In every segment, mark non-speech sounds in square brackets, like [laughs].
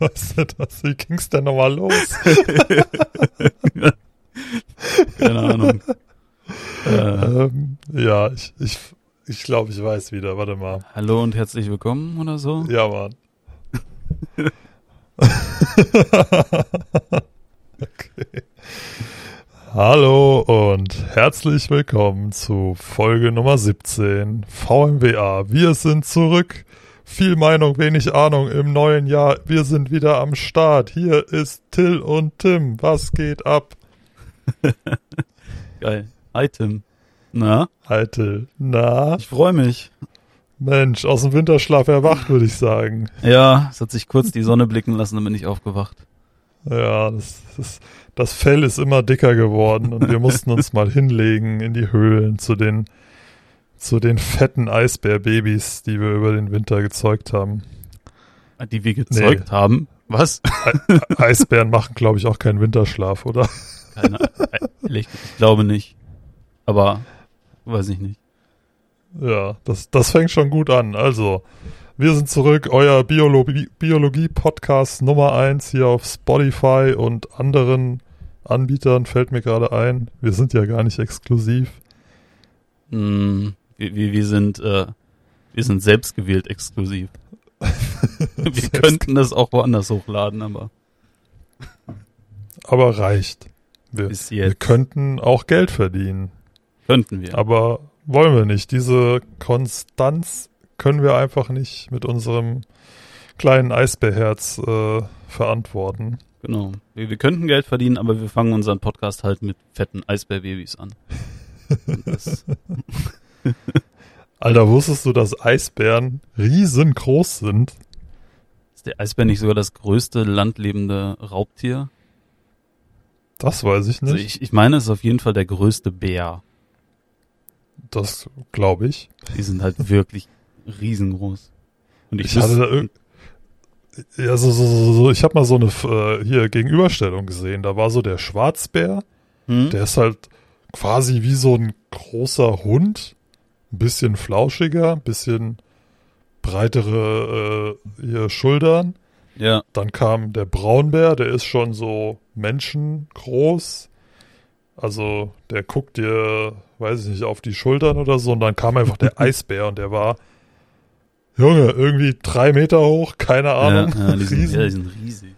[laughs] Was ist das? Wie ging's denn nochmal los? [laughs] Keine Ahnung. Äh, ähm, ja, ich, ich, ich glaube, ich weiß wieder. Warte mal. hallo und herzlich willkommen oder so. Ja, Mann. [laughs] okay. Hallo und herzlich willkommen zu Folge Nummer 17 VMWA. Wir sind zurück. Viel Meinung, wenig Ahnung im neuen Jahr. Wir sind wieder am Start. Hier ist Till und Tim. Was geht ab? [laughs] Geil. Hi Tim. Na, Hi Till. Na, ich freue mich. Mensch, aus dem Winterschlaf erwacht, würde ich sagen. Ja, es hat sich kurz die Sonne blicken lassen, dann bin ich aufgewacht. Ja, das, das, das Fell ist immer dicker geworden und wir mussten uns mal hinlegen in die Höhlen zu den, zu den fetten Eisbärbabys, die wir über den Winter gezeugt haben. Die wir gezeugt haben. Was? E [laughs] Eisbären machen, glaube ich, auch keinen Winterschlaf, oder? Keine Ehrlich, ich glaube nicht. Aber weiß ich nicht. Ja, das, das fängt schon gut an. Also, wir sind zurück, euer Biologie- Biologie-Podcast Nummer eins hier auf Spotify und anderen Anbietern fällt mir gerade ein. Wir sind ja gar nicht exklusiv. Hm, wir, wir, wir sind äh, wir sind selbstgewählt exklusiv. [laughs] wir Selbst- könnten das auch woanders hochladen, aber Aber reicht. Wir, bis wir jetzt könnten auch Geld verdienen, könnten wir. aber wollen wir nicht. Diese Konstanz können wir einfach nicht mit unserem kleinen Eisbärherz äh, verantworten. Genau. Wir, wir könnten Geld verdienen, aber wir fangen unseren Podcast halt mit fetten Eisbärbabys an. [laughs] Das, [laughs] Alter, wusstest du, dass Eisbären riesengroß sind? ist der Eisbär nicht sogar das größte landlebende Raubtier? Das weiß ich nicht. Also ich, ich meine, es ist auf jeden Fall der größte Bär. das glaube ich. Die sind halt wirklich riesengroß. Und ich, Ich hatte da Ja, so, so, so, so. ich habe mal so eine äh, hier Gegenüberstellung gesehen. Da war so der Schwarzbär, hm? der ist halt quasi wie so ein großer Hund, ein bisschen flauschiger, ein bisschen breitere äh, hier Schultern. Ja, Dann kam der Braunbär, der ist schon so menschengroß. Also der guckt dir, weiß ich nicht, auf die Schultern oder so. Und dann kam einfach der [laughs] Eisbär und der war, Junge, irgendwie drei Meter hoch, keine Ahnung. ja, ja, die, sind, ja, die sind riesig.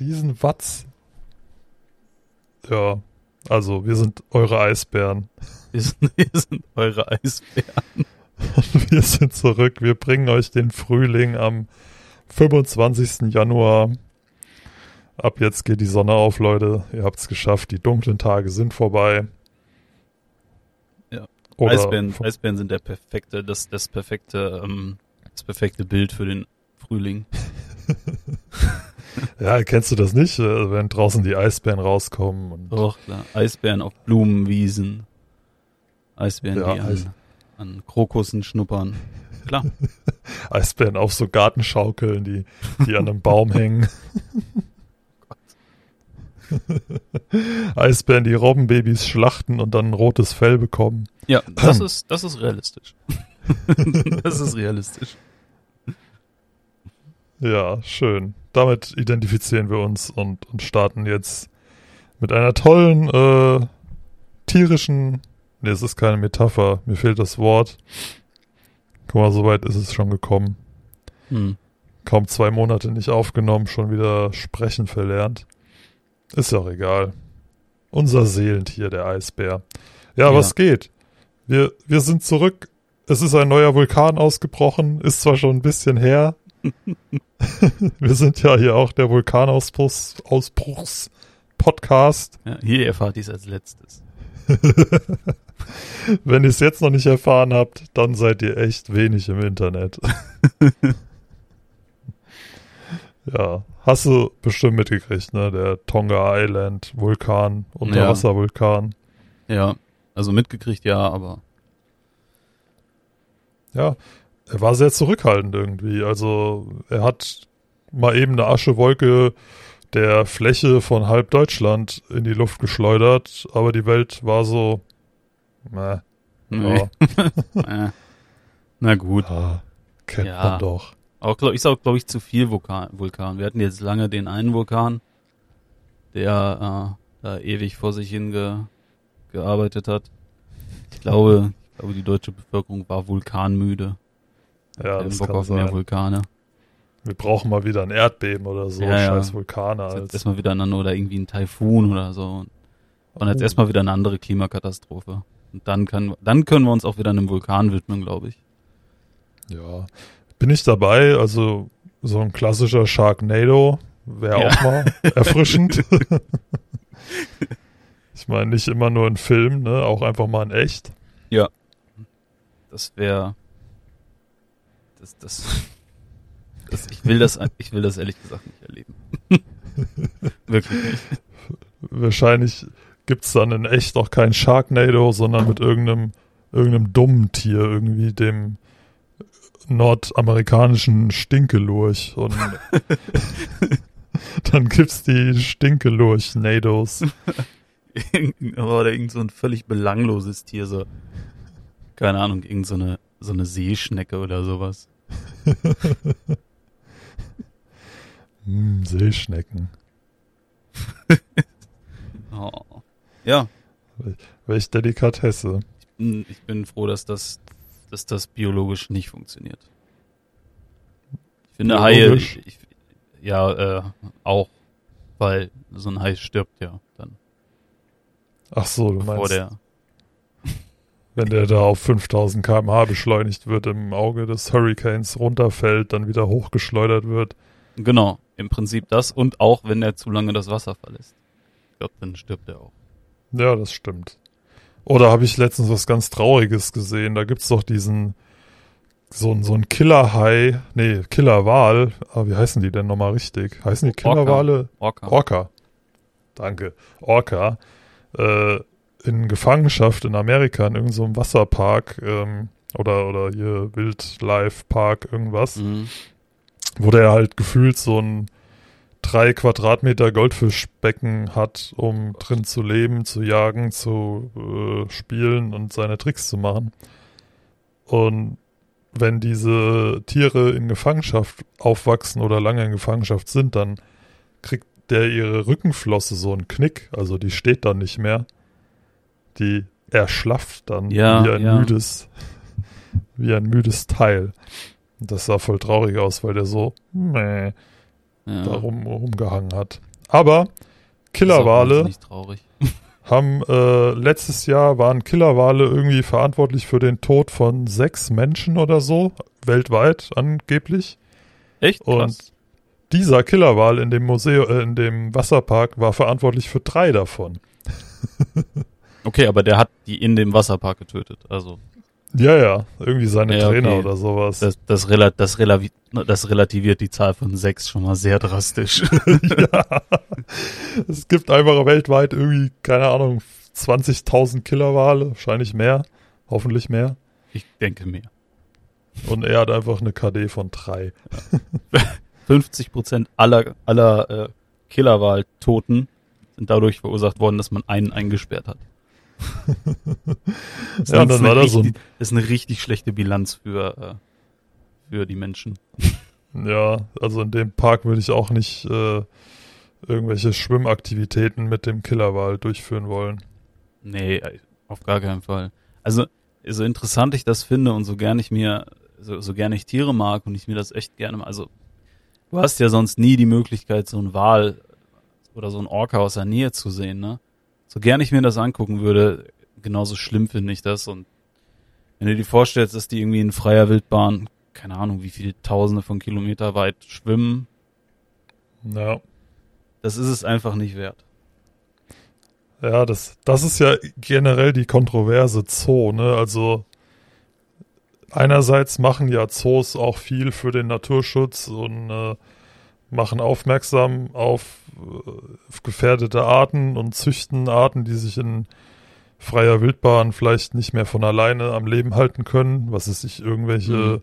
Riesenwatz. Ja, also wir sind eure Eisbären. Wir sind, [laughs] wir sind eure Eisbären. Und [laughs] wir sind zurück. Wir bringen euch den Frühling am 25. Januar. Ab jetzt geht die Sonne auf, Leute. Ihr habt's geschafft. Die dunklen Tage sind vorbei. Ja. Oder Eisbären, Eisbären sind der perfekte, das, das perfekte, ähm, das perfekte Bild für den Frühling. [laughs] Ja, kennst du das nicht? Äh, Wenn draußen die Eisbären rauskommen und Doch, klar. Eisbären auf Blumenwiesen. Eisbären, Ja, die Eis- an, an Krokussen schnuppern. Klar. [laughs] Eisbären auf so Gartenschaukeln, die, die an einem Baum hängen. Eisbären, die Robbenbabys schlachten und dann ein rotes Fell bekommen. Ja, [clears throat] das ist, das ist realistisch. [laughs] das ist realistisch. Ja, schön. Damit identifizieren wir uns und, und starten jetzt mit einer tollen, äh, tierischen, nee, es ist keine Metapher, mir fehlt das Wort. Guck mal, so weit ist es schon gekommen. Hm. Kaum zwei Monate nicht aufgenommen, schon wieder sprechen verlernt. Ist ja auch egal. Unser Seelentier, der Eisbär. Ja, Ja. was geht? Wir, wir sind zurück. Es ist ein neuer Vulkan ausgebrochen. Ist zwar schon ein bisschen her. [laughs] wir sind ja hier auch der Vulkanausbruchs Ausbruchs Podcast. Ja, hier erfahrt ihr es als letztes. [laughs] Wenn ihr es jetzt noch nicht erfahren habt, dann seid ihr echt wenig im Internet. [laughs] ja, hast du bestimmt mitgekriegt, ne? Der Tonga Island Vulkan, Unterwasservulkan. Ja, also mitgekriegt, ja, aber Ja, er war sehr zurückhaltend irgendwie. Also er hat mal eben eine Aschewolke der Fläche von halb Deutschland in die Luft geschleudert, aber die Welt war so, Nee. [laughs] Äh, na gut. Ah, kennt Ja. man doch. Auch glaub, ist auch, glaube ich, zu viel Vulkan, Vulkan. Wir hatten jetzt lange den einen Vulkan, der äh, da ewig vor sich hin ge, gearbeitet hat. Ich glaube, ich glaube, die deutsche Bevölkerung war vulkanmüde. Ja, das Bock kann auf mehr sein. Vulkane. Wir brauchen mal wieder ein Erdbeben oder so. Ja, ja. Scheiß Vulkane. Jetzt Als, erstmal wieder eine, oder irgendwie ein Taifun oder so. Und jetzt Oh. erstmal wieder eine andere Klimakatastrophe. Und dann kann, dann können wir uns auch wieder einem Vulkan widmen, glaube ich. Ja. Bin ich dabei? Also so ein klassischer Sharknado wäre Ja. auch mal [laughs] erfrischend. [laughs] ich meine, nicht immer nur in Film, ne? Auch einfach mal in echt. Das wäre, das, das, das, ich will das, ich will das ehrlich gesagt nicht erleben. [laughs] Wirklich nicht. Wahrscheinlich gibt's dann in echt auch kein Sharknado, sondern mit irgendeinem, irgendeinem dummen Tier, irgendwie dem nordamerikanischen Stinkelurch. Und [laughs] dann gibt's die Stinkelurch-Nados. Oder irgend so ein völlig belangloses Tier, so, keine Ahnung, irgend so eine, so eine Seeschnecke oder sowas. [laughs] Hm, Seeschnecken. [laughs] Oh. Ja, Welch Delikatesse. Hm, Ich bin froh, dass das, dass das biologisch nicht funktioniert. Ich finde Haie, ich, ich, ja, äh, auch, weil so ein Hai stirbt ja dann Ach so, du meinst, der. [laughs] wenn der da auf 5000 km/h beschleunigt wird, im Auge des Hurricanes runterfällt, dann wieder hochgeschleudert wird. Genau, im Prinzip das und auch wenn er zu lange das Wasser verlässt. Ich glaube, dann stirbt er auch. Ja, das stimmt. Oder habe ich letztens was ganz Trauriges gesehen? Da gibt's doch diesen so ein so ein Killerhai, nee, Killerwal. Ah, wie heißen die denn nochmal richtig? Heißen die Orca. Killerwale? Orca. Orca. Danke. Orca. Äh, in Gefangenschaft in Amerika in irgendeinem so Wasserpark ähm, oder oder hier Wildlife Park irgendwas, Mhm. wo der halt gefühlt so ein drei Quadratmeter Goldfischbecken hat, um drin zu leben, zu jagen, zu äh, spielen und seine Tricks zu machen. Und wenn diese Tiere in Gefangenschaft aufwachsen oder lange in Gefangenschaft sind, dann kriegt der ihre Rückenflosse so einen Knick, also die steht dann nicht mehr. Die erschlafft dann Ja, wie ein ja. müdes, [laughs] wie ein müdes Teil. Und das sah voll traurig aus, weil der so meh, Ja. da rum, rumgehangen hat. Aber Killerwale [laughs] haben äh, letztes Jahr waren Killerwale irgendwie verantwortlich für den Tod von sechs Menschen oder so, weltweit angeblich. Echt? Und Krass. dieser Killerwal in dem Museum, äh, in dem Wasserpark war verantwortlich für drei davon. [laughs] Okay, aber der hat die in dem Wasserpark getötet. Also Ja, ja, irgendwie seine Ja, Trainer okay. oder sowas. das, das, das, das relativiert die Zahl von sechs schon mal sehr drastisch. [laughs] ja. Es gibt einfach weltweit irgendwie, keine Ahnung, 20.000 Killerwale, wahrscheinlich mehr, hoffentlich mehr. Ich denke mehr. Und er hat einfach eine KD von drei. [laughs] 50 Prozent aller, aller äh, Killerwahl-Toten sind dadurch verursacht worden, dass man einen eingesperrt hat. Das [laughs] Ja, dann eine war da so Das ist eine richtig schlechte Bilanz für, äh, für die Menschen. Ja, also in dem Park würde ich auch nicht äh, irgendwelche Schwimmaktivitäten mit dem Killerwal durchführen wollen. Nee, äh, auf gar keinen Fall. Also, so interessant ich das finde und so gern ich mir, so, so gern ich Tiere mag und ich mir das echt gerne, also, du hast ja sonst nie die Möglichkeit, so einen Wal oder so einen Orca aus der Nähe zu sehen, ne? So gern ich mir das angucken würde, genauso schlimm finde ich das und wenn du dir vorstellst, dass die irgendwie in freier Wildbahn, keine Ahnung, wie viele Tausende von Kilometer weit schwimmen, Ja, das ist es einfach nicht wert. ja, das, das ist ja generell die kontroverse Zoo, ne? Also einerseits machen ja Zoos auch viel für den Naturschutz und äh, machen aufmerksam auf, äh, gefährdete Arten und züchten Arten, die sich in freier Wildbahn vielleicht nicht mehr von alleine am Leben halten können, was es sich irgendwelche Mhm.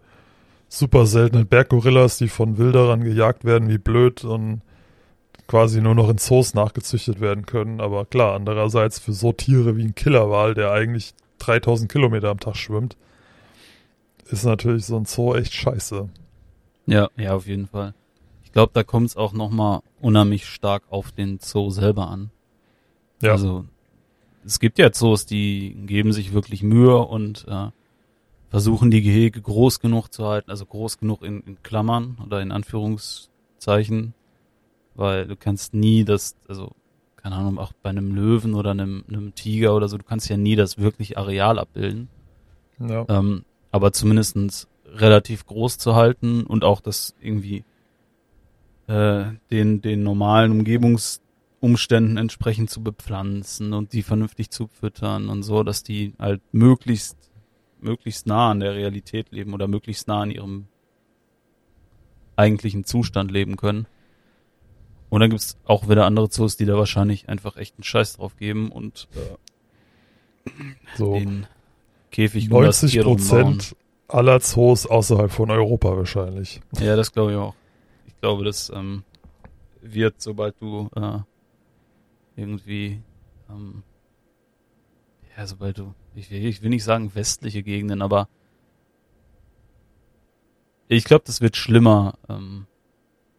super seltenen Berggorillas, die von Wilderern gejagt werden wie blöd und quasi nur noch in Zoos nachgezüchtet werden können. Aber klar, andererseits für so Tiere wie ein Killerwal, der eigentlich 3000 Kilometer am Tag schwimmt, ist natürlich so ein Zoo echt scheiße. Ja, ja, auf jeden Fall. Ich glaube, da kommt es auch nochmal unheimlich stark auf den Zoo selber an. Ja. Also es gibt ja Zoos, die geben sich wirklich Mühe und äh, versuchen die Gehege groß genug zu halten, also groß genug in, in Klammern oder in Anführungszeichen, weil du kannst nie das, also keine Ahnung, auch bei einem Löwen oder einem, einem Tiger oder so, du kannst ja nie das wirklich Areal abbilden. ja. Ähm, aber zumindestens relativ groß zu halten und auch das irgendwie äh, den, den normalen Umgebungsumständen entsprechend zu bepflanzen und die vernünftig zu füttern und so, dass die halt möglichst, möglichst nah an der Realität leben oder möglichst nah an ihrem eigentlichen Zustand leben können. Und dann gibt's auch wieder andere Zoos, die da wahrscheinlich einfach echt einen Scheiß drauf geben und äh, so den Käfig um das 90 Tier drum bauen. Prozent aller Zoos außerhalb von Europa wahrscheinlich. Ja, das glaube ich auch. Ich glaube, das ähm, wird, sobald du äh, irgendwie, ähm, ja, sobald du, ich will, ich will nicht sagen westliche Gegenden, aber ich glaube, das wird schlimmer. Ähm,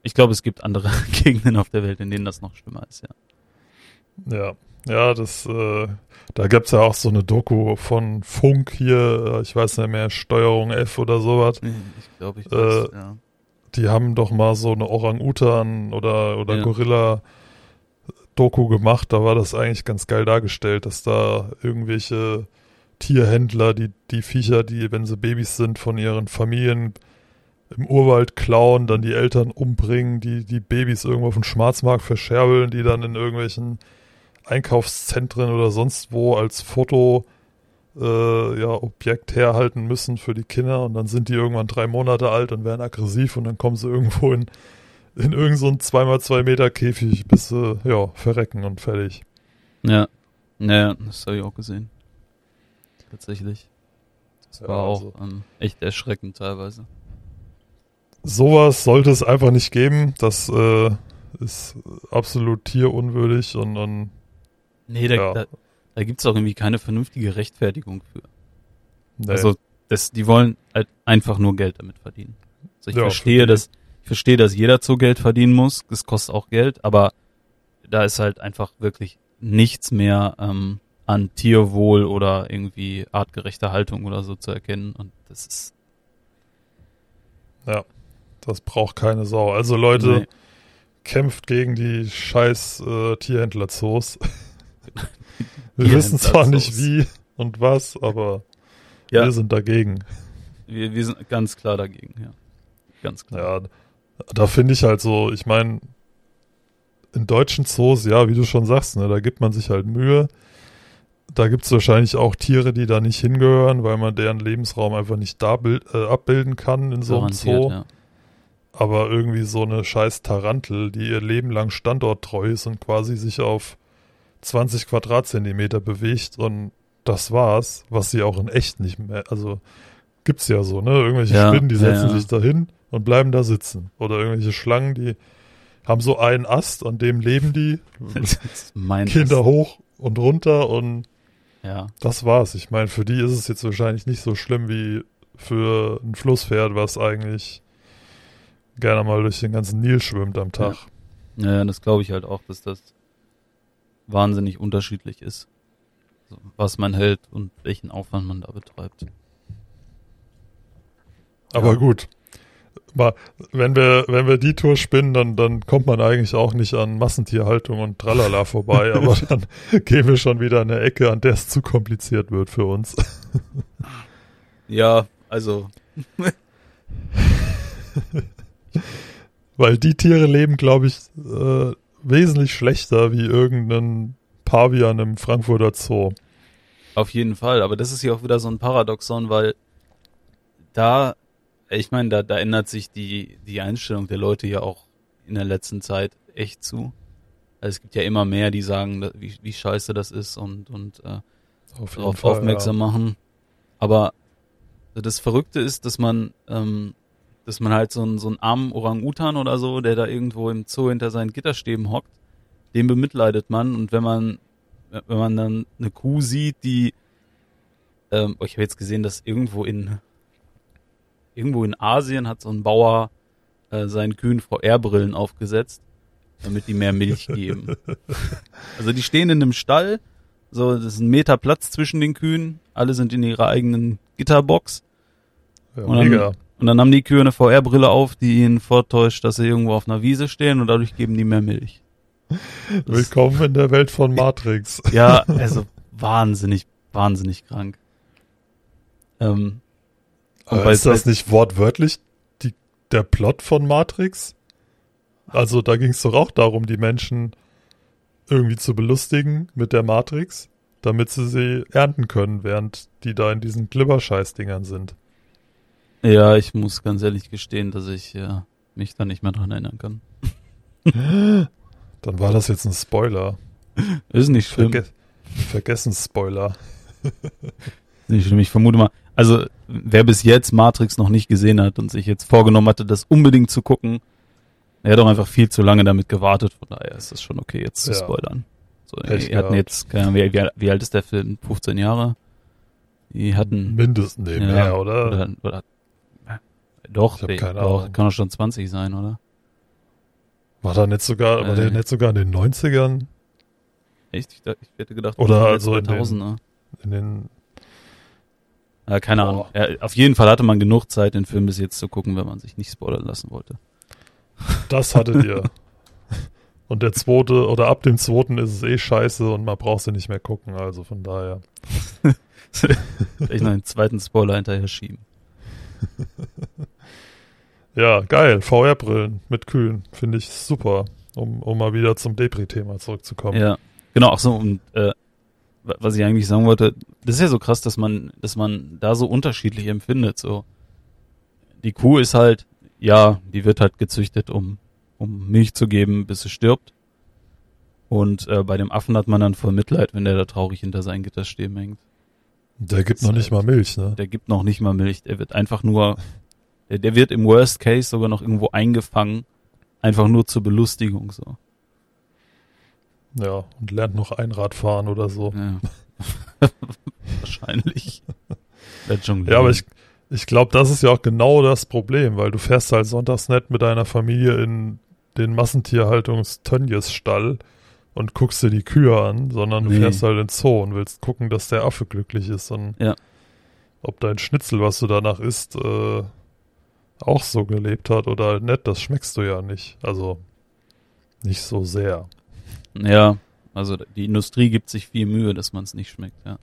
ich glaube, es gibt andere [laughs] Gegenden auf der Welt, in denen das noch schlimmer ist, ja. Ja. Ja, das, äh, da gibt's ja auch so eine Doku von Funk hier, äh, ich weiß nicht mehr, Steuerung F oder sowas. Ich glaube, ich weiß, Äh, ja. Die haben doch mal so eine Orang-Utan oder, oder Ja. Gorilla-Doku gemacht. Da war das eigentlich ganz geil dargestellt, dass da irgendwelche Tierhändler, die, die Viecher, die, wenn sie Babys sind, von ihren Familien im Urwald klauen, dann die Eltern umbringen, die die Babys irgendwo auf dem Schwarzmarkt verscherbeln, die dann in irgendwelchen Einkaufszentren oder sonst wo als Foto äh, ja, Objekt herhalten müssen für die Kinder und dann sind die irgendwann drei Monate alt und werden aggressiv und dann kommen sie irgendwo in, in irgend so ein 2x2 Meter Käfig, bis sie ja, verrecken und fertig. Ja, ja, das habe ich auch gesehen. Tatsächlich. Das Ja, war auch also- ähm, echt erschreckend teilweise. Sowas sollte es einfach nicht geben. Das äh, ist absolut tierunwürdig und, und Nee, da, Ja. da, da gibt's auch irgendwie keine vernünftige Rechtfertigung für. nee. Also das, die wollen halt einfach nur Geld damit verdienen. Also ich Ja, verstehe, dass ich verstehe, dass jeder so Geld verdienen muss. Das kostet auch Geld, aber da ist halt einfach wirklich nichts mehr ähm, an Tierwohl oder irgendwie artgerechter Haltung oder so zu erkennen. Und das ist das braucht keine Sau. Also Leute, nee, kämpft gegen die scheiß äh, Tierhändler-Zoos. [laughs] Wir wissen zwar nicht wie und was, aber ja, wir sind dagegen. wir, wir sind ganz klar dagegen, ja. Ganz klar. Ja, da finde ich halt so, ich meine, in deutschen Zoos, ja, wie du schon sagst, ne, da gibt man sich halt Mühe. Da gibt es wahrscheinlich auch Tiere, die da nicht hingehören, weil man deren Lebensraum einfach nicht da bild, äh, abbilden kann in so einem Zoo. ja. Aber irgendwie so eine scheiß Tarantel, die ihr Leben lang standorttreu ist und quasi sich auf 20 Quadratzentimeter bewegt und das war's, was sie auch in echt nicht mehr, also gibt's ja so, ne? Irgendwelche Ja, Spinnen, die ja, setzen ja. sich da hin und bleiben da sitzen. Oder irgendwelche Schlangen, die haben so einen Ast, an dem leben die, [laughs] Kinder hoch und runter und Ja, das war's. Ich meine, für die ist es jetzt wahrscheinlich nicht so schlimm wie für ein Flusspferd, was eigentlich gerne mal durch den ganzen Nil schwimmt am Tag. ja, das glaube ich halt auch, dass das wahnsinnig unterschiedlich ist, was man hält und welchen Aufwand man da betreibt. Aber Ja. gut. Mal, wenn wir, wenn wir die Tour spinnen, dann, dann kommt man eigentlich auch nicht an Massentierhaltung und Tralala vorbei, [laughs] aber dann gehen wir schon wieder in eine Ecke, an der es zu kompliziert wird für uns. [laughs] Ja, also [laughs] Weil die Tiere leben, glaube ich, äh, wesentlich schlechter wie irgendein Pavian im Frankfurter Zoo. Auf jeden Fall, aber das ist ja auch wieder so ein Paradoxon, weil da, ich meine, da, da ändert sich die, die Einstellung der Leute ja auch in der letzten Zeit echt zu. Also es gibt ja immer mehr, die sagen, wie, wie scheiße das ist und, und äh, Auf darauf Fall, aufmerksam machen. Aber das Verrückte ist, dass man, ähm, dass man halt so einen, so einen armen Orang-Utan oder so, der da irgendwo im Zoo hinter seinen Gitterstäben hockt, den bemitleidet man und wenn man, wenn man dann eine Kuh sieht, die, ähm, ich habe jetzt gesehen, dass irgendwo in, irgendwo in Asien hat so ein Bauer äh, seinen Kühen VR-Brillen aufgesetzt, damit die mehr Milch [laughs] geben. also die stehen in einem Stall, so das ist ein Meter Platz zwischen den Kühen, alle sind in ihrer eigenen Gitterbox. Ja, mega. Und dann haben die Kühe eine VR-Brille auf, die ihnen vortäuscht, dass sie irgendwo auf einer Wiese stehen und dadurch geben die mehr Milch. Das- Willkommen in der Welt von Matrix. Ja, [laughs] also wahnsinnig, wahnsinnig krank. Ähm, Aber ist das nicht wortwörtlich die, der Plot von Matrix? Also da ging es doch auch darum, die Menschen irgendwie zu belustigen mit der Matrix, damit sie sie ernten können, während die da in diesen Glibberscheiß-Dingern sind. Ja, ich muss ganz ehrlich gestehen, dass ich äh, mich da nicht mehr dran erinnern kann. [laughs] Dann war das jetzt ein Spoiler. Ist nicht schlimm. Verge Vergessen Spoiler. [laughs] Nicht schlimm. Ich vermute mal, also wer bis jetzt Matrix noch nicht gesehen hat und sich jetzt vorgenommen hatte, das unbedingt zu gucken, der hat doch einfach viel zu lange damit gewartet. Von daher ist es schon okay, jetzt zu Ja. spoilern. So, Pech die hatten jetzt, keine Ahnung, wie, wie, wie alt ist der Film? 15 Jahre? Die hatten Mindestens, nee, Ja, mehr, oder? Oder, oder doch, Ich keine doch, Ahnung. kann doch schon 20 sein, oder? War da nicht sogar, war der Äh. nicht sogar in den 90ern? Echt? Ich, ich hätte gedacht, Oder also in den- 2000er. In den, Ja, keine Boah. Ahnung. Ja, auf jeden Fall hatte man genug Zeit, den Film bis jetzt zu gucken, wenn man sich nicht spoilern lassen wollte. das hattet ihr. [laughs] Und der zweite, oder ab dem zweiten ist es eh scheiße und man braucht sie nicht mehr gucken, also von daher. [laughs] Vielleicht noch einen zweiten Spoiler hinterher schieben. [laughs] Ja, geil. VR-Brillen mit Kühlen. Finde ich super, um, um mal wieder zum Depri-Thema zurückzukommen. Ja, genau, ach so, und äh, wa- was ich eigentlich sagen wollte, das ist ja so krass, dass man, dass man da so unterschiedlich empfindet. So, die Kuh ist halt, ja, die wird halt gezüchtet, um, um Milch zu geben, bis sie stirbt. Und äh, bei dem Affen hat man dann voll Mitleid, wenn der da traurig hinter seinen Gitterstäben hängt. Der gibt Ist noch nicht mal halt- Milch, ne? Der gibt noch nicht mal Milch, der wird einfach nur, der, der wird im Worst Case sogar noch irgendwo eingefangen, einfach nur zur Belustigung so. Ja, und lernt noch Einrad fahren oder so. Ja. [laughs] Wahrscheinlich. Ja, aber ich, ich glaube, das ist ja auch genau das Problem, weil du fährst halt sonntags nicht mit deiner Familie in den Massentierhaltungs-Tönnies-Stall und guckst dir die Kühe an, sondern du Nee. fährst halt in den Zoo und willst gucken, dass der Affe glücklich ist und Ja. ob dein Schnitzel, was du danach isst, äh, auch so gelebt hat oder halt nicht, das schmeckst du ja nicht. Also nicht so sehr. Ja, also die Industrie gibt sich viel Mühe, dass man es nicht schmeckt, ja.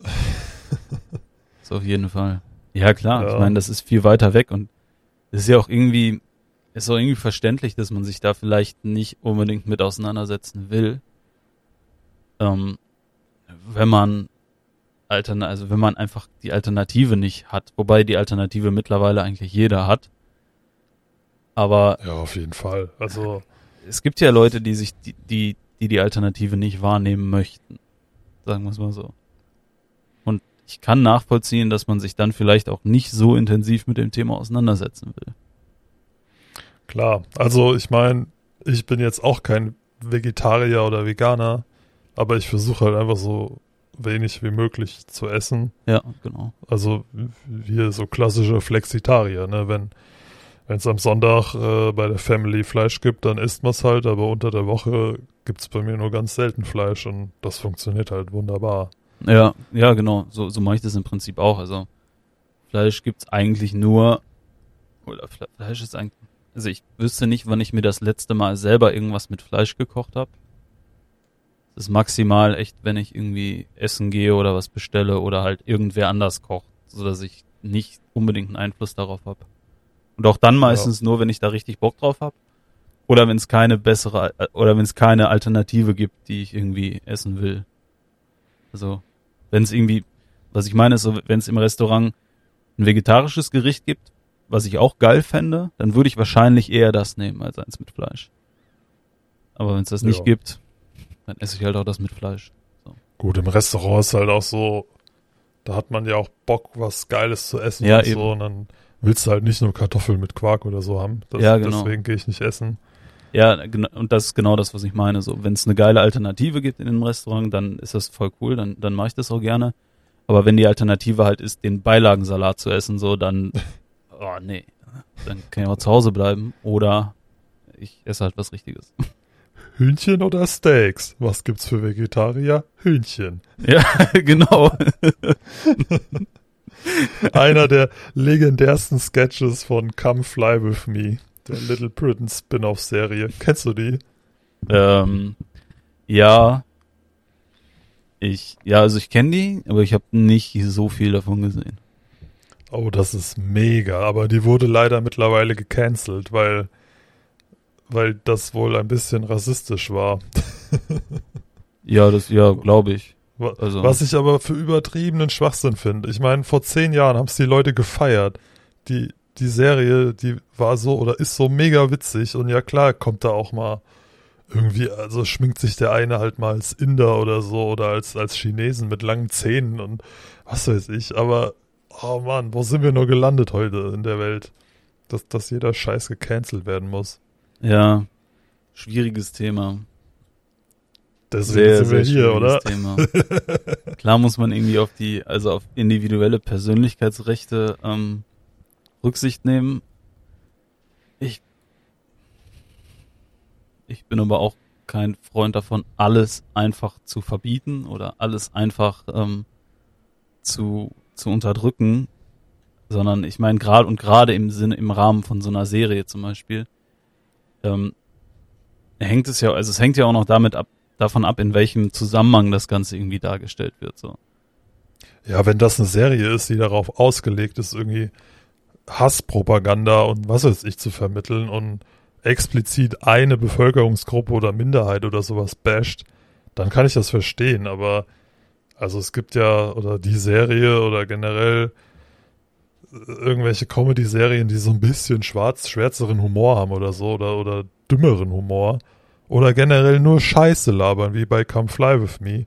[laughs] so auf jeden Fall. Ja, klar, Ja. ich meine, das ist viel weiter weg und es ist ja auch irgendwie, ist auch irgendwie verständlich, dass man sich da vielleicht nicht unbedingt mit auseinandersetzen will. Ähm, wenn man Altern also wenn man einfach die Alternative nicht hat, wobei die Alternative mittlerweile eigentlich jeder hat. Aber Ja, auf jeden Fall. Also es gibt ja Leute, die sich die, die, die die Alternative nicht wahrnehmen möchten. Sagen wir es mal so. Und ich kann nachvollziehen, dass man sich dann vielleicht auch nicht so intensiv mit dem Thema auseinandersetzen will. Klar, also ich meine, ich bin jetzt auch kein Vegetarier oder Veganer, aber ich versuche halt einfach so wenig wie möglich zu essen. Ja, genau. Also hier so klassische Flexitarier, ne? Wenn es am Sonntag äh, bei der Family Fleisch gibt, dann isst man es halt, aber unter der Woche gibt's bei mir nur ganz selten Fleisch und das funktioniert halt wunderbar. Ja, ja, genau. So, so mache ich das im Prinzip auch. Also Fleisch gibt's eigentlich nur, oder Fle Fleisch ist eigentlich, also ich wüsste nicht, wann ich mir das letzte Mal selber irgendwas mit Fleisch gekocht habe. Das ist maximal echt, wenn ich irgendwie essen gehe oder was bestelle oder halt irgendwer anders kocht, so dass ich nicht unbedingt einen Einfluss darauf habe. Und auch dann meistens nur, wenn ich da richtig Bock drauf habe. Oder wenn es keine bessere, oder wenn es keine Alternative gibt, die ich irgendwie essen will. Also, wenn es irgendwie, was ich meine, ist so, wenn es im Restaurant ein vegetarisches Gericht gibt, was ich auch geil fände, dann würde ich wahrscheinlich eher das nehmen als eins mit Fleisch. Aber wenn es das nicht Ja. gibt, dann esse ich halt auch das mit Fleisch. Gut, im Restaurant ist halt auch so, da hat man ja auch Bock, was Geiles zu essen Ja, und eben. so und dann willst du halt nicht nur Kartoffeln mit Quark oder so haben. Das, Ja, genau. Deswegen gehe ich nicht essen. Ja, und das ist genau das, was ich meine. So, wenn es eine geile Alternative gibt in einem Restaurant, dann ist das voll cool, dann, dann mache ich das auch gerne. Aber wenn die Alternative halt ist, den Beilagensalat zu essen, so, dann, [laughs] oh nee, dann kann ich auch zu Hause bleiben oder ich esse halt was Richtiges. Hühnchen oder Steaks? Was gibt's für Vegetarier? Hühnchen. Ja, [laughs] genau. Einer der legendärsten Sketches von Come Fly With Me, der Little Britain Spin-off-Serie. Kennst du die? Ähm, ja. Ich, ja, also ich kenne die, aber ich habe nicht so viel davon gesehen. Oh, das ist mega, aber die wurde leider mittlerweile gecancelt, weil, weil das wohl ein bisschen rassistisch war. [laughs] ja, das, ja, glaube ich. Also. Was ich aber für übertriebenen Schwachsinn finde. Ich meine, vor zehn Jahren haben es die Leute gefeiert. Die, die Serie, die war so oder ist so mega witzig und ja klar kommt da auch mal irgendwie, also schminkt sich der eine halt mal als Inder oder so oder als, als Chinesen mit langen Zähnen und was weiß ich, aber oh Mann, wo sind wir nur gelandet heute in der Welt? Dass, dass jeder Scheiß gecancelt werden muss. Ja, schwieriges Thema. Deswegen sehr, sind wir hier, oder? Thema. [laughs] Klar muss man irgendwie auf die, also auf individuelle Persönlichkeitsrechte ähm, Rücksicht nehmen. Ich, ich bin aber auch kein Freund davon, alles einfach zu verbieten oder alles einfach ähm, zu zu unterdrücken, sondern ich meine gerade und gerade im Sinne, im Rahmen von so einer Serie zum Beispiel, ähm, hängt es ja, also es hängt ja auch noch damit ab, davon ab, in welchem Zusammenhang das Ganze irgendwie dargestellt wird, so. Ja, wenn das eine Serie ist, die darauf ausgelegt ist, irgendwie Hasspropaganda und was weiß ich zu vermitteln und explizit eine Bevölkerungsgruppe oder Minderheit oder sowas basht, dann kann ich das verstehen, aber also es gibt ja, oder die Serie oder generell irgendwelche Comedy-Serien, die so ein bisschen schwarz, schwärzeren Humor haben oder so, oder, oder dümmeren Humor. Oder generell nur Scheiße labern, wie bei Come Fly With Me.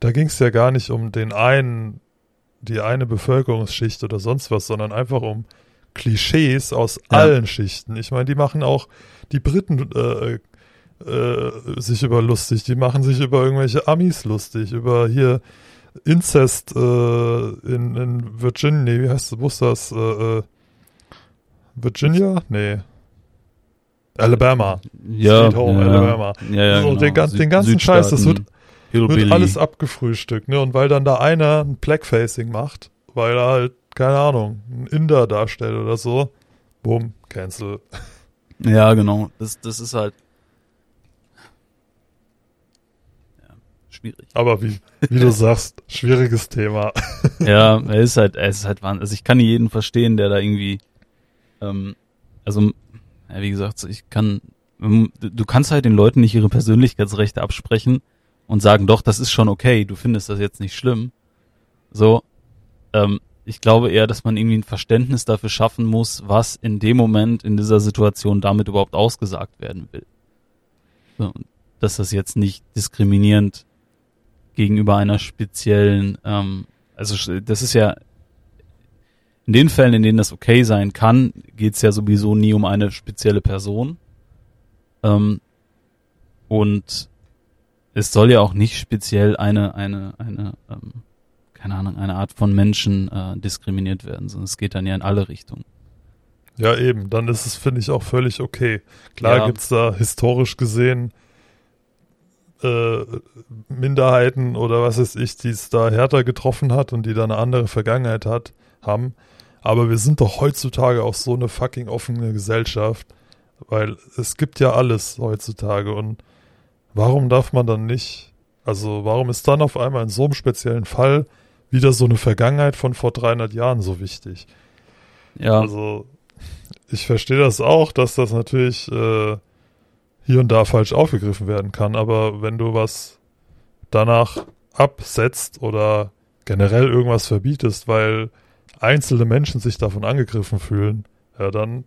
Da ging es ja gar nicht um den einen, die eine Bevölkerungsschicht oder sonst was, sondern einfach um Klischees aus ja. allen Schichten. Ich meine, die machen auch, die Briten äh, äh, sich über lustig. Die machen sich über irgendwelche Amis lustig, über hier Inzest äh, in, in Virginia, nee, wie heißt das, wo ist das? Äh, äh Virginia? Nee. Alabama. Ja, Sweet Home, ja, Alabama. Ja, ja, so, genau. den, den, den ganzen Scheiß, das wird, wird alles abgefrühstückt, ne? Und weil dann da einer ein Blackfacing macht, weil er halt, keine Ahnung, ein Inder darstellt oder so, boom, cancel. Ja, genau. Das, das ist halt, schwierig. Aber wie, wie du [laughs] sagst, schwieriges Thema. ja, er ist halt, er ist halt Wahnsinn. Also ich kann jeden verstehen, der da irgendwie, ähm, also, ja, wie gesagt, ich kann, du kannst halt den Leuten nicht ihre Persönlichkeitsrechte absprechen und sagen, doch, das ist schon okay, du findest das jetzt nicht schlimm. So, ähm, ich glaube eher, dass man irgendwie ein Verständnis dafür schaffen muss, was in dem Moment, in dieser Situation damit überhaupt ausgesagt werden will. So, dass das jetzt nicht diskriminierend gegenüber einer speziellen, ähm, also das ist ja in den Fällen, in denen das okay sein kann, geht es ja sowieso nie um eine spezielle Person. Ähm, und es soll ja auch nicht speziell eine, eine, eine, ähm, keine Ahnung, eine Art von Menschen äh, diskriminiert werden, sondern es geht dann ja in alle Richtungen. Ja, eben, dann ist es, finde ich, auch völlig okay. Klar ja. gibt's da historisch gesehen äh, Minderheiten oder was weiß ich, die es da härter getroffen hat und die da eine andere Vergangenheit hat, haben. Aber wir sind doch heutzutage auch so eine fucking offene Gesellschaft, weil es gibt ja alles heutzutage und warum darf man dann nicht, also warum ist dann auf einmal in so einem speziellen Fall wieder so eine Vergangenheit von vor 300 Jahren so wichtig? Ja. Also ich verstehe das auch, dass das natürlich äh, hier und da falsch aufgegriffen werden kann. Aber wenn du was danach absetzt oder generell irgendwas verbietest, weil einzelne Menschen sich davon angegriffen fühlen, ja, dann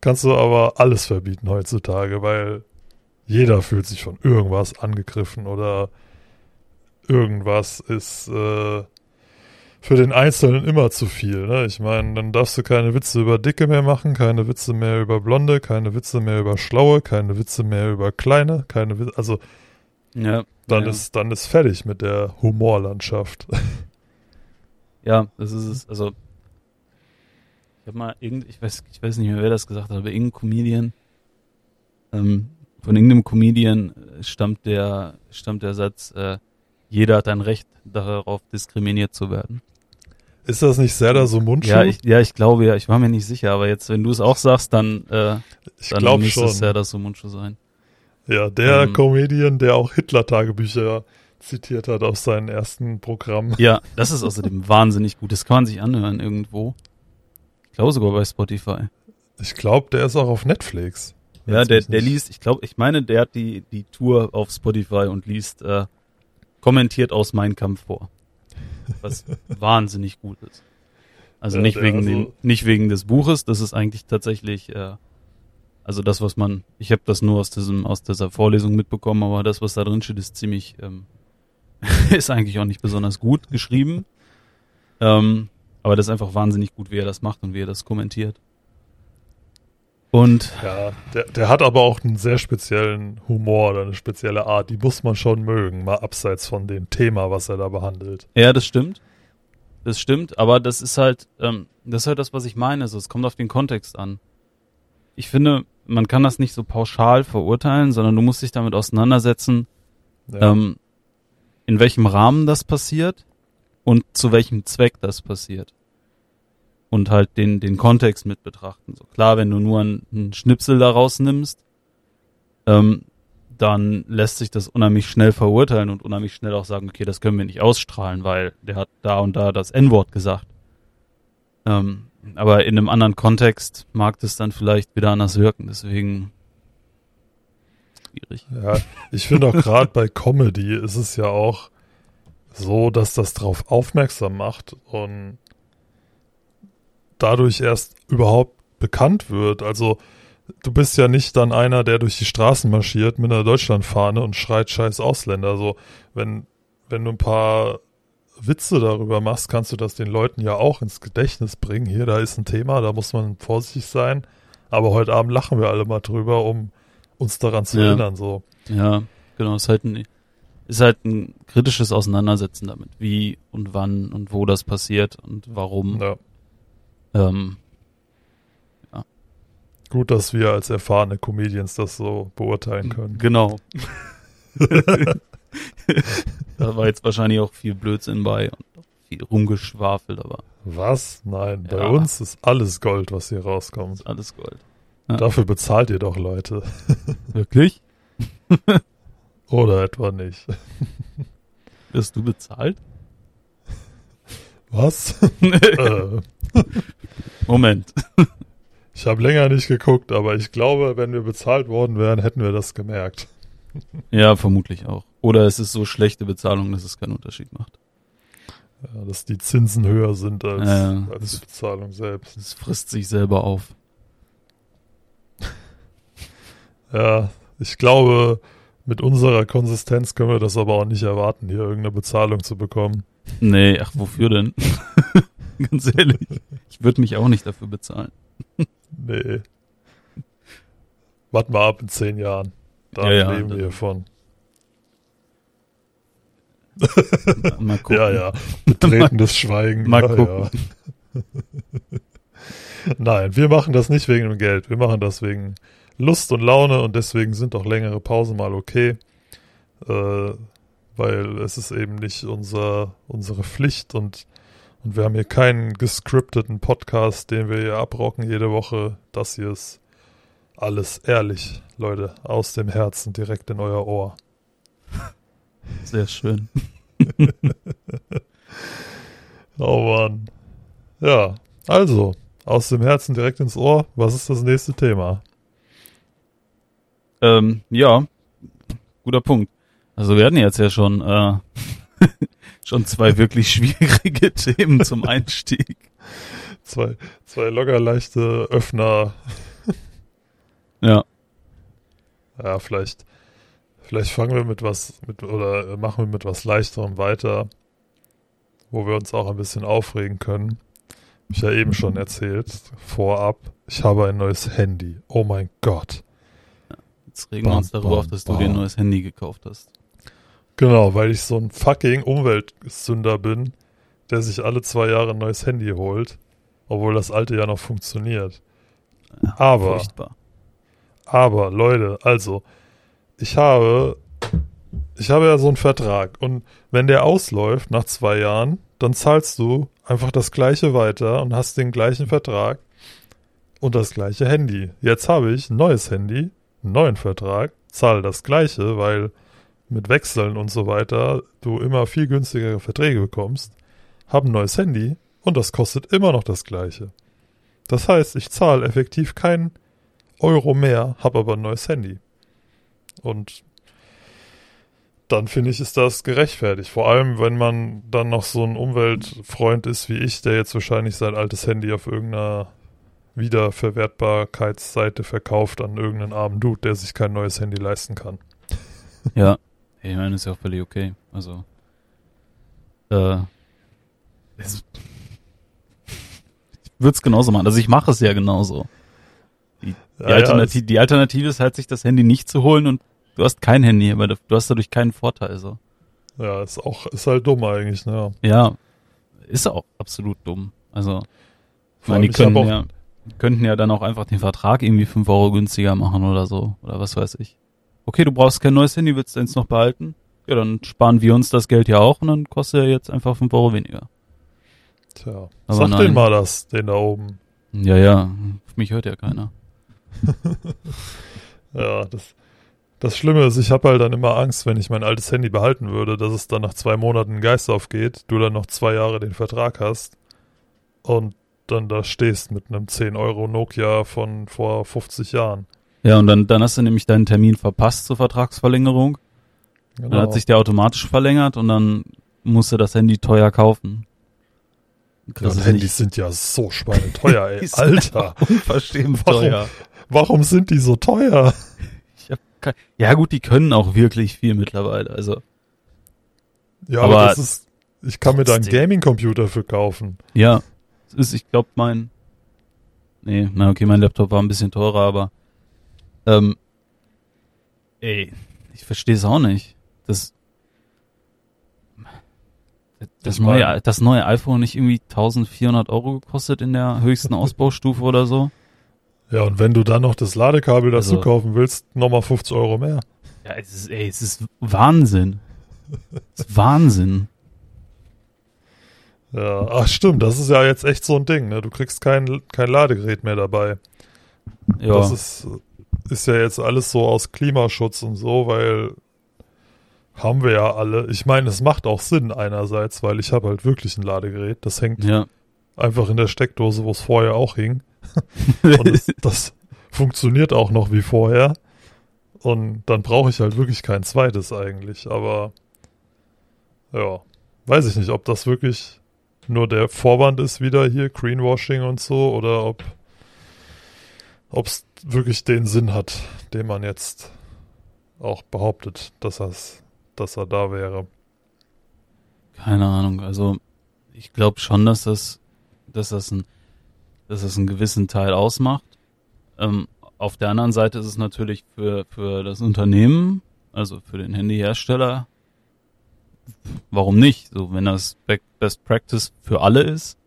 kannst du aber alles verbieten heutzutage, weil jeder fühlt sich von irgendwas angegriffen oder irgendwas ist äh, für den Einzelnen immer zu viel. Ne? Ich meine, dann darfst du keine Witze über Dicke mehr machen, keine Witze mehr über Blonde, keine Witze mehr über Schlaue, keine Witze mehr über Kleine, keine Witze, also ja, dann ja. ist dann ist fertig mit der Humorlandschaft. [laughs] Ja, das ist es. Also Ich habe mal irgend, ich weiß, ich weiß nicht mehr, wer das gesagt hat, aber irgendein Comedian, ähm, von irgendeinem Comedian äh, stammt der, stammt der Satz, äh, jeder hat ein Recht darauf, diskriminiert zu werden. Ist das nicht Serdar Sumuncu? Ja, ich, ja, ich glaube ja, ich war mir nicht sicher, aber jetzt, wenn du es auch sagst, dann, äh, ich dann müsste es Serdar Sumuncu sein. Ja, der Ähm. Comedian, der auch Hitler-Tagebücher zitiert hat auf seinen ersten Programm. [laughs] Ja, das ist außerdem wahnsinnig gut. Das kann man sich anhören irgendwo. Ich glaube sogar bei Spotify. Ich glaube, der ist auch auf Netflix. Ja, der, der liest, ich glaube, ich meine, der hat die, die Tour auf Spotify und liest äh, kommentiert aus Mein Kampf vor. Was wahnsinnig gut ist. Also Ja, nicht wegen also- den, nicht wegen des Buches, das ist eigentlich tatsächlich äh, also das, was man, ich habe das nur aus diesem, aus dieser Vorlesung mitbekommen, aber das, was da drin steht, ist ziemlich, ähm, [laughs] ist eigentlich auch nicht besonders gut geschrieben. Ähm, aber das ist einfach wahnsinnig gut, wie er das macht und wie er das kommentiert. Und Ja, der, der hat aber auch einen sehr speziellen Humor oder eine spezielle Art. Die muss man schon mögen, mal abseits von dem Thema, was er da behandelt. Ja, das stimmt. Das stimmt, aber das ist halt, ähm, das ist halt das, was ich meine. Also, es kommt auf den Kontext an. Ich finde, man kann das nicht so pauschal verurteilen, sondern du musst dich damit auseinandersetzen, Ja, ähm, in welchem Rahmen das passiert und zu welchem Zweck das passiert. Und halt den, den Kontext mit betrachten. So klar, wenn du nur einen, Schnipsel daraus nimmst, ähm, dann lässt sich das unheimlich schnell verurteilen und unheimlich schnell auch sagen, okay, das können wir nicht ausstrahlen, weil der hat da und da das N-Wort gesagt. Ähm, aber in einem anderen Kontext mag das dann vielleicht wieder anders wirken, deswegen schwierig. ja, ich finde auch gerade bei Comedy ist es ja auch so, dass das darauf aufmerksam macht und dadurch erst überhaupt bekannt wird. Also du bist ja nicht dann einer, der durch die Straßen marschiert mit einer Deutschlandfahne und schreit scheiß Ausländer. Also wenn, wenn du ein paar Witze darüber machst, kannst du das den Leuten ja auch ins Gedächtnis bringen. Hier, da ist ein Thema, da muss man vorsichtig sein. Aber heute Abend lachen wir alle mal drüber, um uns daran zu Ja. erinnern. So. Ja, genau, ist halt ein, ist halt ein kritisches Auseinandersetzen damit, wie und wann und wo das passiert und warum. Ja. Ähm, Gut, dass wir als erfahrene Comedians das so beurteilen können. genau. [laughs] da war jetzt wahrscheinlich auch viel Blödsinn bei und viel rumgeschwafelt, aber Was? Nein, bei Ja. uns ist alles Gold, was hier rauskommt. ist alles Gold. Ja. Dafür bezahlt ihr doch Leute. [laughs] Wirklich? Oder etwa nicht. Wirst du bezahlt? Was? äh, [laughs] Moment. [laughs] ich habe länger nicht geguckt, aber ich glaube, wenn wir bezahlt worden wären, hätten wir das gemerkt. [laughs] Ja, vermutlich auch. Oder es ist so schlechte Bezahlung, dass es keinen Unterschied macht. Ja, dass die Zinsen höher sind als, Ja. als die Bezahlung selbst. Es frisst sich selber auf. Ja, ich glaube, mit unserer Konsistenz können wir das aber auch nicht erwarten, hier irgendeine Bezahlung zu bekommen. Nee, ach, wofür denn? [laughs] Ganz ehrlich. Ich würde mich auch nicht dafür bezahlen. Nee. Warten wir ab in zehn Jahren. Da Ja, ja, leben wir von. [laughs] Mal gucken. Ja, ja. Betretenes Schweigen. Mal ja, gucken. Ja. [laughs] Nein, wir machen das nicht wegen dem Geld. Wir machen das wegen Lust und Laune und deswegen sind auch längere Pausen mal okay. Äh, weil es ist eben nicht unser, unsere Pflicht und, und wir haben hier keinen gescripteten Podcast, den wir hier abrocken jede Woche. Das hier ist alles ehrlich, Leute, aus dem Herzen direkt in euer Ohr. Sehr schön. [laughs] Oh Mann. Ja, also, aus dem Herzen direkt ins Ohr. Was ist das nächste Thema? Ähm, ja, guter Punkt. Also wir hatten jetzt ja schon äh, [laughs] schon zwei wirklich schwierige [laughs] Themen zum Einstieg. Zwei, zwei locker leichte Öffner. [laughs] Ja, Ja, vielleicht, vielleicht fangen wir mit was, mit, oder machen wir mit was leichterem weiter, wo wir uns auch ein bisschen aufregen können. Ich ja eben schon erzählt, vorab. Ich habe ein neues Handy. Oh mein Gott. jetzt regen wir Bam, uns darüber auf, bam, dass du dir ein bam. neues Handy gekauft hast. Genau, weil ich so ein fucking Umweltsünder bin, der sich alle zwei Jahre ein neues Handy holt Obwohl das alte ja noch funktioniert. Aber, Furchtbar. aber, Leute, also, ich habe, ich habe ja so einen Vertrag und wenn der ausläuft nach zwei Jahren, dann zahlst du einfach das gleiche weiter und hast den gleichen Vertrag und das gleiche Handy. Jetzt habe ich ein neues Handy, einen neuen Vertrag, zahle das gleiche, weil mit Wechseln und so weiter du immer viel günstigere Verträge bekommst, habe ein neues Handy und das kostet immer noch das gleiche. Das heißt, ich zahle effektiv keinen Euro mehr, habe aber ein neues Handy. Und dann finde ich, ist das gerechtfertigt. Vor allem, wenn man dann noch so ein Umweltfreund ist wie ich, der jetzt wahrscheinlich sein altes Handy auf irgendeiner Wiederverwertbarkeitsseite verkauft an irgendeinen armen Dude, der sich kein neues Handy leisten kann. Ja, ich meine, ist ja auch völlig okay. Also, äh, es, ich würde es genauso machen. Also ich mache es ja genauso. Die, die, Ja, ja, Alternative, die Alternative ist halt, sich das Handy nicht zu holen und du hast kein Handy, aber du du hast dadurch keinen Vorteil. So. Ja, ist auch, ist halt dumm eigentlich, ne? Ja, ist auch absolut dumm. Also, ich meine, die können ja, könnten ja dann auch einfach den Vertrag irgendwie 5 Euro günstiger machen oder so. Oder was weiß ich. Okay, du brauchst kein neues Handy, willst du eins noch behalten? Ja, dann sparen wir uns das Geld ja auch und dann kostet er jetzt einfach 5 Euro weniger. Tja. Aber Sag nein. den mal das, den da oben. Ja, ja, auf mich hört ja keiner. [laughs] Ja, das, das Schlimme ist, ich habe halt dann immer Angst, wenn ich mein altes Handy behalten würde, dass es dann nach zwei Monaten Geist aufgeht, du dann noch zwei Jahre den Vertrag hast und dann da stehst mit einem 10 Euro Nokia von vor 50 Jahren. Ja, und dann, dann hast du nämlich deinen Termin verpasst zur Vertragsverlängerung. Genau. Dann hat sich der automatisch verlängert und dann musst du das Handy teuer kaufen. ja, und Handys sind ja so schweineteuer, [laughs] ey. Alter, [laughs] unverschämt Warum? teuer. warum sind die so teuer? Ich hab kein, ja gut, die können auch wirklich viel mittlerweile. Also Ja, aber, Aber das ist, ich kann mir da einen. Gaming-Computer für kaufen. ja, es ist, ich glaube, mein, nee, na okay, mein Laptop war ein bisschen teurer, aber ähm, ey, ich verstehe es auch nicht. Das das neue, das neue iPhone nicht irgendwie 1400 Euro gekostet in der höchsten [laughs] Ausbaustufe oder so? Ja, und wenn du dann noch das Ladekabel dazu Also- kaufen willst, nochmal 50 Euro mehr. Ja, es ist, ey, es ist Wahnsinn. Es ist Wahnsinn. Ja, ach stimmt, das ist ja jetzt echt so ein Ding, ne? Du kriegst kein, kein Ladegerät mehr dabei. Ja, Das ist, ist ja jetzt alles so aus Klimaschutz und so, weil haben wir ja alle. Ich meine, es macht auch Sinn einerseits, weil ich habe halt wirklich ein Ladegerät. Das hängt ja. einfach in der Steckdose, wo es vorher auch hing. [laughs] Und es, das funktioniert auch noch wie vorher. Und dann brauche ich halt wirklich kein zweites eigentlich. Aber ja, weiß ich nicht, ob das wirklich nur der Vorwand ist wieder hier, Greenwashing und so, oder ob es wirklich den Sinn hat, den man jetzt auch behauptet, dass, er's, dass er da wäre. Keine Ahnung. Also ich glaube schon, dass das, dass das ein, dass das einen gewissen Teil ausmacht. Ähm, auf der anderen Seite ist es natürlich für für das Unternehmen, also für den Handyhersteller, warum nicht? So, wenn das Be- Best Practice für alle ist,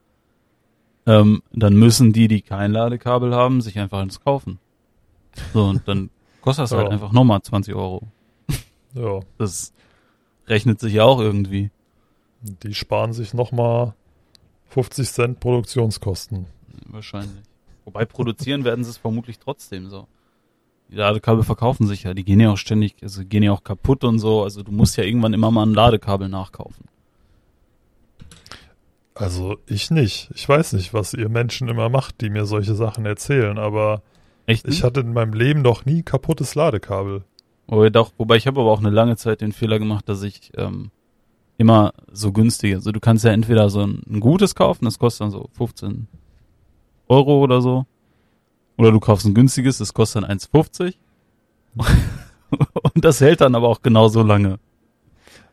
ähm, dann müssen die, die kein Ladekabel haben, sich einfach eins kaufen. So und dann [laughs] kostet das halt Ja. einfach nochmal 20 Euro. Ja, Das rechnet sich ja auch irgendwie. die sparen sich nochmal 50 Cent Produktionskosten. Wahrscheinlich. Wobei produzieren [laughs] werden sie es vermutlich trotzdem so. Die Ladekabel verkaufen sich ja, die gehen ja auch ständig, also gehen ja auch kaputt und so. Also du musst ja irgendwann immer mal ein Ladekabel nachkaufen. Also ich nicht. Ich weiß nicht, was ihr Menschen immer macht, die mir solche Sachen erzählen, aber Echt? ich hatte in meinem Leben noch nie kaputtes Ladekabel. Wobei, doch, wobei ich habe aber auch eine lange Zeit den Fehler gemacht, dass ich ähm, immer so günstig, also du kannst ja entweder so ein, ein gutes kaufen, das kostet dann so 15 Euro oder so, oder du kaufst ein günstiges, das kostet dann 1,50 [laughs] und das hält dann aber auch genauso lange.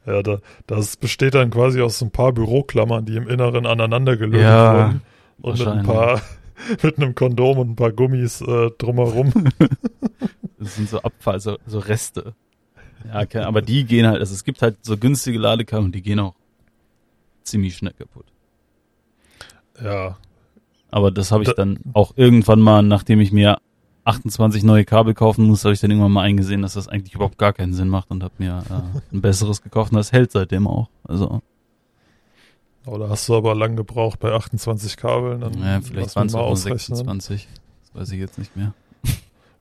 Ja, da, das besteht dann quasi aus so ein paar Büroklammern, die im Inneren aneinander gelötet Ja, wurden. Und mit ein paar, [laughs] mit einem Kondom und ein paar Gummis äh, drumherum. [laughs] Das sind so Abfall, so, so Reste. Ja, okay, aber die gehen halt, also es gibt halt so günstige Ladekabel und die gehen auch ziemlich schnell kaputt. ja. Aber das habe ich Da- dann auch irgendwann mal, nachdem ich mir 28 neue Kabel kaufen muss, habe ich dann irgendwann mal eingesehen, dass das eigentlich überhaupt gar keinen Sinn macht und habe mir äh, ein besseres gekauft und das hält seitdem auch. Also Oder hast du aber lang gebraucht bei 28 Kabeln? Dann ja, vielleicht waren es auch nur ausrechnen. 26. Das weiß ich jetzt nicht mehr.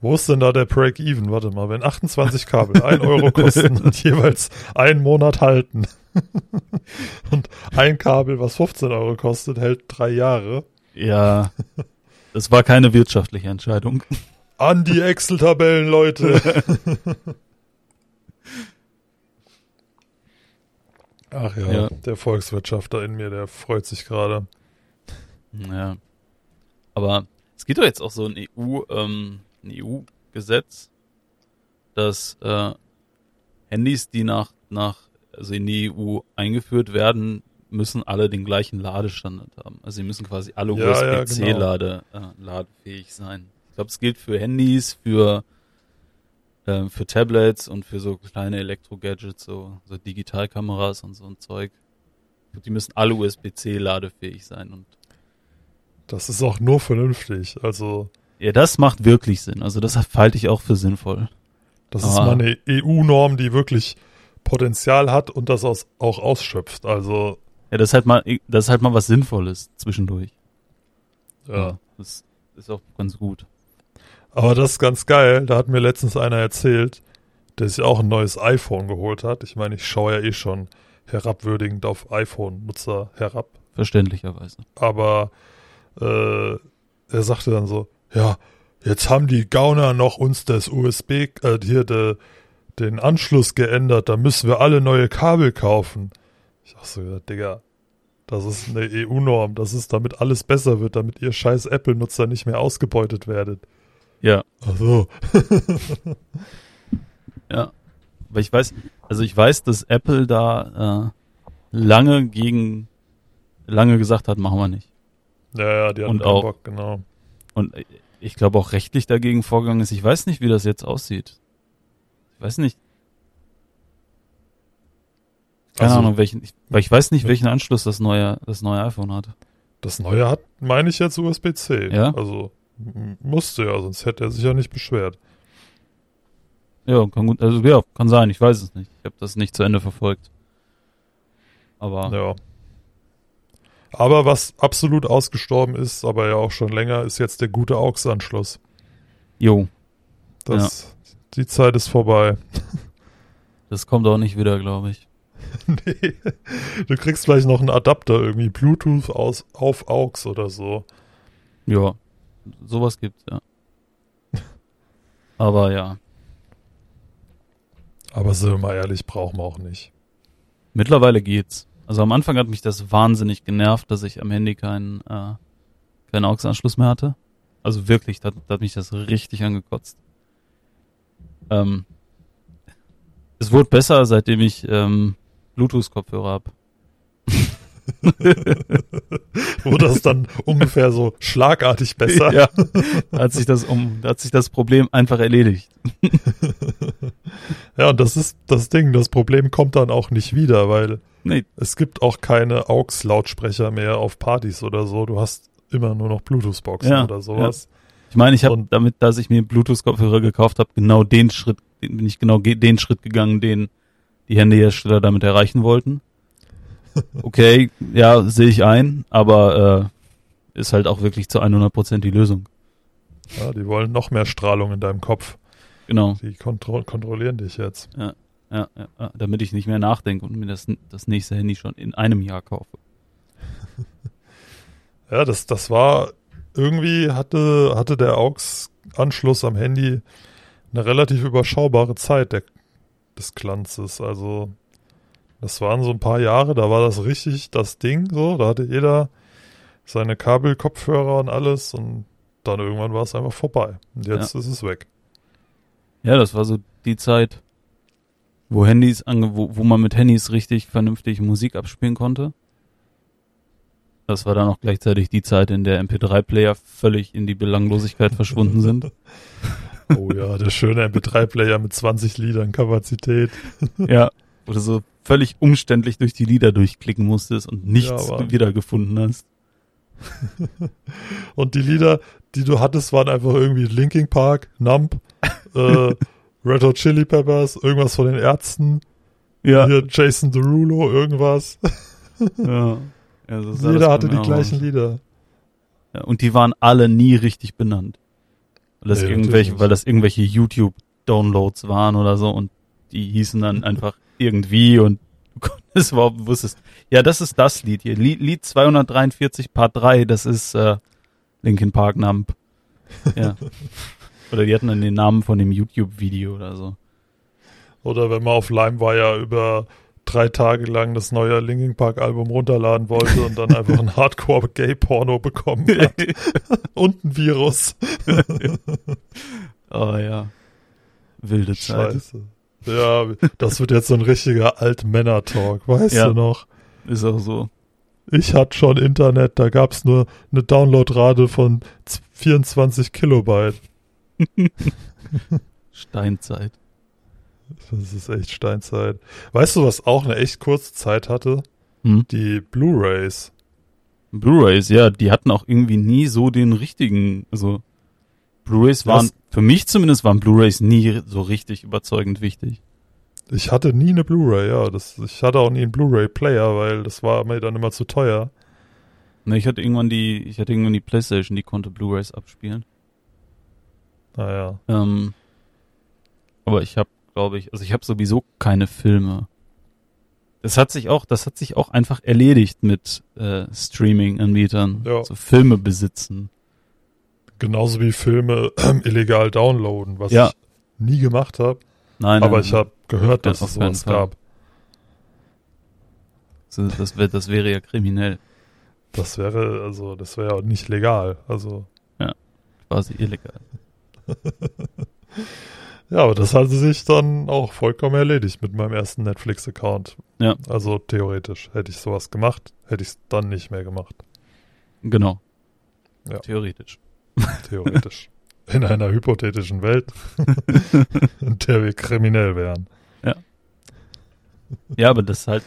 Wo ist denn da der Break-Even? Warte mal, wenn 28 Kabel 1 Euro kosten und [laughs] jeweils einen Monat halten [laughs] und ein Kabel, was 15 Euro kostet, hält drei Jahre. Ja, [laughs] das war keine wirtschaftliche Entscheidung. An die Excel-Tabellen, Leute. Ach ja, Ja. der Volkswirtschafter in mir, der freut sich gerade. Ja. Aber es gibt doch jetzt auch so ein EU, ähm, ein EU-Gesetz, dass äh, Handys, die nach, nach, also in die EU eingeführt werden, müssen alle den gleichen Ladestandard haben. Also sie müssen quasi alle Ja, ja, USB-C-Lade äh, ladefähig sein. Ich glaube, es gilt für Handys, für äh, für Tablets und für so kleine Elektro-Gadgets, so, so Digitalkameras und so ein Zeug. Und die müssen alle USB-C ladefähig sein und Das ist auch nur vernünftig. Also, Ja, das macht wirklich Sinn. Also das halte ich auch für sinnvoll. das ist Ah. mal eine EU-Norm, die wirklich Potenzial hat und das auch ausschöpft. Also, Ja, das ist halt mal, das ist halt mal was Sinnvolles zwischendurch. ja. Das ist auch ganz gut. Aber das ist ganz geil. Da hat mir letztens einer erzählt, der sich auch ein neues iPhone geholt hat. Ich meine, ich schaue ja eh schon herabwürdigend auf iPhone-Nutzer herab. Verständlicherweise. Aber äh, er sagte dann so, ja, jetzt haben die Gauner noch uns das USB, äh, hier de, den Anschluss geändert, da müssen wir alle neue Kabel kaufen. Ich dachte so, Digga, das ist eine EU-Norm, das ist, damit alles besser wird, damit ihr scheiß Apple-Nutzer nicht mehr ausgebeutet werdet. Ja, Ach so. [laughs] ja. Aber ich weiß, also ich weiß, dass Apple da äh, lange gegen, lange gesagt hat, machen wir nicht. Ja, ja, die hatten Und keinen auch- Bock, genau. Und ich glaube auch rechtlich dagegen vorgegangen ist. Ich weiß nicht, wie das jetzt aussieht. Ich weiß nicht. Keine Also, Ahnung, welchen, ich, weil ich weiß nicht, welchen Anschluss das neue, das neue iPhone hat. Das neue hat, meine ich jetzt USB-C. Ja? Also musste ja, sonst hätte er sich ja nicht beschwert. Ja, kann gut, also ja, kann sein, ich weiß es nicht. Ich habe das nicht zu Ende verfolgt. Aber Ja. Aber was absolut ausgestorben ist, aber ja auch schon länger, ist jetzt der gute AUX-Anschluss. jo, Das, Die Zeit ist vorbei. [laughs] das kommt auch nicht wieder, glaube ich. [laughs] nee. Du kriegst vielleicht noch einen Adapter, irgendwie Bluetooth aus, auf AUX oder so. Ja, sowas gibt's, ja. Aber ja, Aber sind wir mal ehrlich, brauchen wir auch nicht. mittlerweile geht's. Also am Anfang hat mich das wahnsinnig genervt, dass ich am Handy keinen äh, keinen AUX-Anschluss mehr hatte. Also wirklich, da, da hat mich das richtig angekotzt. Ähm, es wurde besser, seitdem ich ähm, Bluetooth-Kopfhörer hab. [laughs] Wo das dann ungefähr so schlagartig besser. Ja, [laughs] da hat sich das um, da hat sich das Problem einfach erledigt. Ja, und das ist das Ding. Das Problem kommt dann auch nicht wieder, weil Nee, es gibt auch keine AUX-Lautsprecher mehr auf Partys oder so. Du hast immer nur noch Bluetooth-Boxen Ja, oder sowas. ich meine, ich habe damit, dass ich mir Bluetooth-Kopfhörer gekauft habe, genau den Schritt, bin ich genau ge- den Schritt gegangen, den die Handyhersteller damit erreichen wollten. [laughs] Okay, ja, sehe ich ein, aber äh, ist halt auch wirklich zu 100% die Lösung. Ja, die wollen noch mehr Strahlung in deinem Kopf. Genau, Die kontro kontrollieren dich jetzt. ja, ja, ja, damit ich nicht mehr nachdenke und mir das, das nächste Handy schon in einem Jahr kaufe. [laughs] Ja, das, das war irgendwie hatte, hatte der AUX-Anschluss am Handy eine relativ überschaubare Zeit der, des Glanzes. Also, das waren so ein paar Jahre, da war das richtig das Ding so. Da hatte jeder seine Kabelkopfhörer und alles und dann irgendwann war es einfach vorbei. Und jetzt ist es weg. Ja, das war so die Zeit, wo Handys, ange wo, wo man mit Handys richtig vernünftig Musik abspielen konnte. Das war dann auch gleichzeitig die Zeit, in der MP3-Player völlig in die Belanglosigkeit verschwunden sind. [laughs] Oh ja, der schöne MP3-Player mit 20 Liedern Kapazität. [laughs] ja, wo du so völlig umständlich durch die Lieder durchklicken musstest und nichts Ja, wiedergefunden hast. [laughs] Und die Lieder, die du hattest, waren einfach irgendwie Linking Park, Nump, äh, [laughs] Red Hot Chili Peppers, irgendwas von den Ärzten, Ja. hier Jason Derulo, irgendwas. ja. ja so Jeder hatte die gleichen aus. Lieder. Ja, und die waren alle nie richtig benannt. Weil das Nee, irgendwelche, weil das irgendwelche YouTube-Downloads waren oder so und die hießen dann einfach [laughs] irgendwie und du konntest überhaupt wusstest. Ja, das ist das Lied hier. Lied, Lied 243 Part 3, das ist äh, Linkin Park Nump. Ja. [laughs] oder die hatten dann den Namen von dem YouTube-Video oder so. Oder wenn man auf LimeWire über drei Tage lang das neue Linkin Park Album runterladen wollte und dann einfach ein Hardcore-Gay-Porno bekommen hat. [laughs] und ein Virus. [laughs] oh ja. Wilde Zeit. Scheiße. Ja, das wird jetzt so ein richtiger Altmänner-Talk, weißt Ja. du noch? Ist auch so. Ich hatte schon Internet, da gab's nur eine Downloadrate von z- 24 Kilobyte. [laughs] Steinzeit. Das ist echt Steinzeit. Weißt du, was auch eine echt kurze Zeit hatte? Hm? Die Blu-Rays. Blu-rays, ja, die hatten auch irgendwie nie so den richtigen, also Blu-rays waren, Das- für mich zumindest waren Blu-rays nie so richtig überzeugend wichtig. Ich hatte nie eine Blu-ray, ja. Das, ich hatte auch nie einen Blu-ray-Player, weil das war mir dann immer zu teuer. Ne, ich hatte irgendwann die, ich hatte irgendwann die Playstation, die konnte Blu-rays abspielen. Naja. Ähm, aber ich habe, glaube ich, also ich habe sowieso keine Filme. Das hat sich auch, das hat sich auch einfach erledigt mit äh, Streaming-Anbietern. Ja. So Filme besitzen. Genauso wie Filme [clears throat] illegal downloaden, was Ja. ich nie gemacht habe. Nein, Aber nein, ich habe gehört, Ja, dass es sowas gab. das, das, wär, das wäre ja kriminell, Das wäre, also, das wäre ja nicht legal. Also, quasi illegal. [laughs] ja, aber das hatte sich dann auch vollkommen erledigt mit meinem ersten Netflix-Account. Ja. Also theoretisch. Hätte ich sowas gemacht, hätte ich es dann nicht mehr gemacht. Genau. Ja. Theoretisch. Theoretisch. [laughs] In einer hypothetischen Welt, [laughs] in der wir kriminell wären. Ja, aber das ist halt,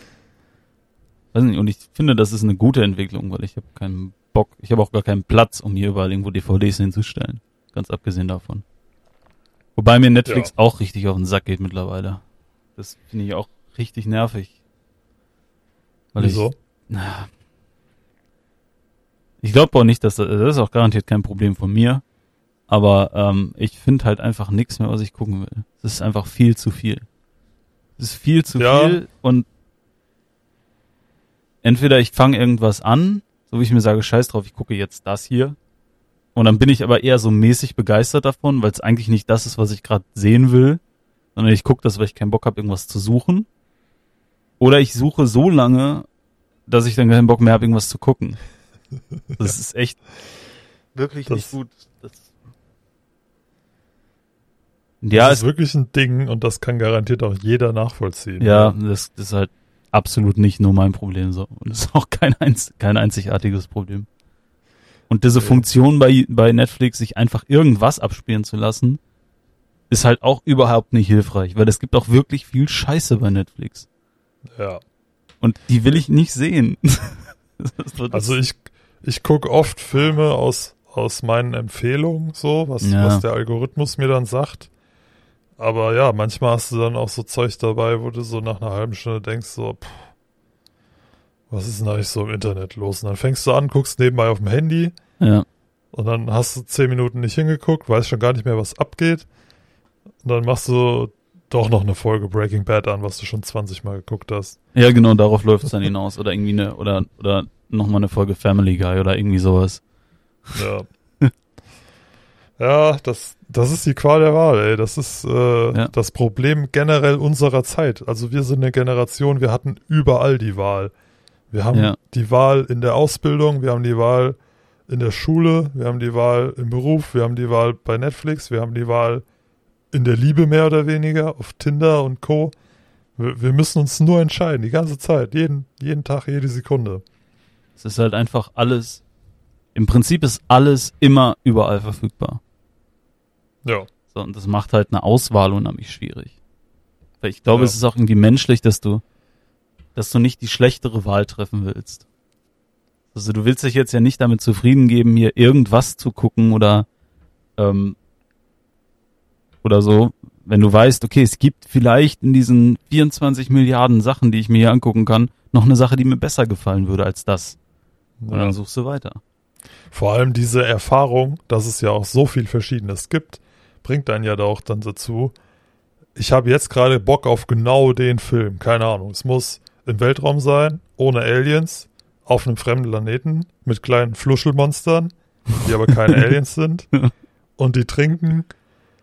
weiß nicht, und ich finde, das ist eine gute Entwicklung, weil ich habe keinen Bock, ich habe auch gar keinen Platz, um hier überall irgendwo DVDs hinzustellen. Ganz abgesehen davon. Wobei mir Netflix Ja. auch richtig auf den Sack geht mittlerweile. Das finde ich auch richtig nervig. Weil Wieso? ich, na, ich glaube auch nicht, dass das, das ist auch garantiert kein Problem von mir. Aber ähm, ich finde halt einfach nichts mehr, was ich gucken will. Es ist einfach viel zu viel. Es ist viel zu Ja. viel und entweder ich fange irgendwas an, so wie ich mir sage, scheiß drauf, ich gucke jetzt das hier. Und dann bin ich aber eher so mäßig begeistert davon, weil es eigentlich nicht das ist, was ich gerade sehen will, sondern ich gucke das, weil ich keinen Bock habe, irgendwas zu suchen. Oder ich suche so lange, dass ich dann keinen Bock mehr habe, irgendwas zu gucken. [laughs] Das ist echt wirklich Das- nicht gut. Das ja, das es, ist wirklich ein Ding und das kann garantiert auch jeder nachvollziehen. ja, das, das ist halt absolut nicht nur mein Problem so. Und das ist auch kein, einz, kein einzigartiges Problem. Und diese. Funktion bei, bei Netflix, sich einfach irgendwas abspielen zu lassen, ist halt auch überhaupt nicht hilfreich, weil es gibt auch wirklich viel Scheiße bei Netflix. ja. Und die will ich nicht sehen. [laughs] Also ich, ich gucke oft Filme aus, aus meinen Empfehlungen, so, was, Ja. was der Algorithmus mir dann sagt. Aber ja, manchmal hast du dann auch so Zeug dabei, wo du so nach einer halben Stunde denkst, so, pff, was ist denn eigentlich so im Internet los? Und dann fängst du an, guckst nebenbei auf dem Handy ja. und dann hast du zehn Minuten nicht hingeguckt, weißt schon gar nicht mehr, was abgeht. Und dann machst du doch noch eine Folge Breaking Bad an, was du schon 20 Mal geguckt hast. Ja, genau, darauf läuft es dann hinaus. Oder irgendwie eine, oder, oder nochmal eine Folge Family Guy oder irgendwie sowas. Ja. [laughs] ja, das, das ist die Qual der Wahl, ey. Das ist äh, Ja. das Problem generell unserer Zeit. Also wir sind eine Generation, wir hatten überall die Wahl. Wir haben Ja. die Wahl in der Ausbildung, wir haben die Wahl in der Schule, wir haben die Wahl im Beruf, wir haben die Wahl bei Netflix, wir haben die Wahl in der Liebe mehr oder weniger, auf Tinder und Co. Wir, wir müssen uns nur entscheiden, die ganze Zeit, jeden, jeden Tag, jede Sekunde. Es ist halt einfach alles, im Prinzip ist alles immer überall verfügbar. Ja. So, und das macht halt eine Auswahl unheimlich schwierig. Weil ich glaube, Ja. es ist auch irgendwie menschlich, dass du, dass du nicht die schlechtere Wahl treffen willst. Also du willst dich jetzt ja nicht damit zufrieden geben, hier irgendwas zu gucken oder ähm, oder so, wenn du weißt, okay, es gibt vielleicht in diesen 24 Milliarden Sachen, die ich mir hier angucken kann, noch eine Sache, die mir besser gefallen würde als das. Und dann suchst du weiter. Vor allem diese Erfahrung, dass es ja auch so viel Verschiedenes gibt, bringt einen ja da auch dann dazu. Ich habe jetzt gerade Bock auf genau den Film. Keine Ahnung. Es muss im Weltraum sein, ohne Aliens, auf einem fremden Planeten mit kleinen Fluschelmonstern, die aber keine [laughs] Aliens sind. Und die trinken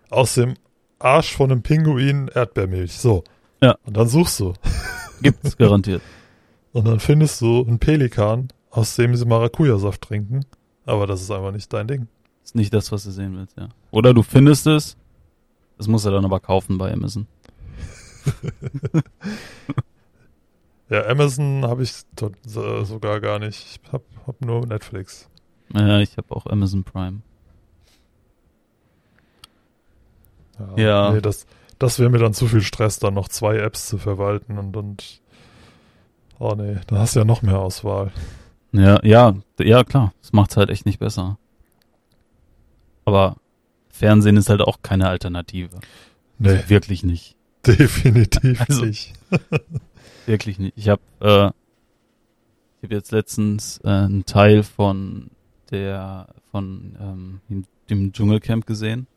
aus dem Arsch von einem Pinguin Erdbeermilch. So. Ja. Und dann suchst du. Gibt's garantiert. [laughs] Und dann findest du einen Pelikan, aus dem sie Maracuja-Saft trinken. Aber das ist einfach nicht dein Ding. Ist nicht das, was du sehen willst, ja. Oder du findest es, das musst du dann aber kaufen bei Amazon. [laughs] Ja, Amazon habe ich sogar gar nicht. Ich habe hab nur Netflix. Ja, ich habe auch Amazon Prime. Ja. Nee, das, das wäre mir dann zu viel Stress, dann noch zwei Apps zu verwalten und, und oh nee, da hast du ja noch mehr Auswahl. Ja, ja, ja, klar. Das macht's halt echt nicht besser. Aber Fernsehen ist halt auch keine Alternative. Nee, Also wirklich nicht. definitiv Also- nicht. [laughs] Wirklich nicht. Ich habe äh, ich habe jetzt letztens äh, einen Teil von der von ähm, dem- Dschungelcamp gesehen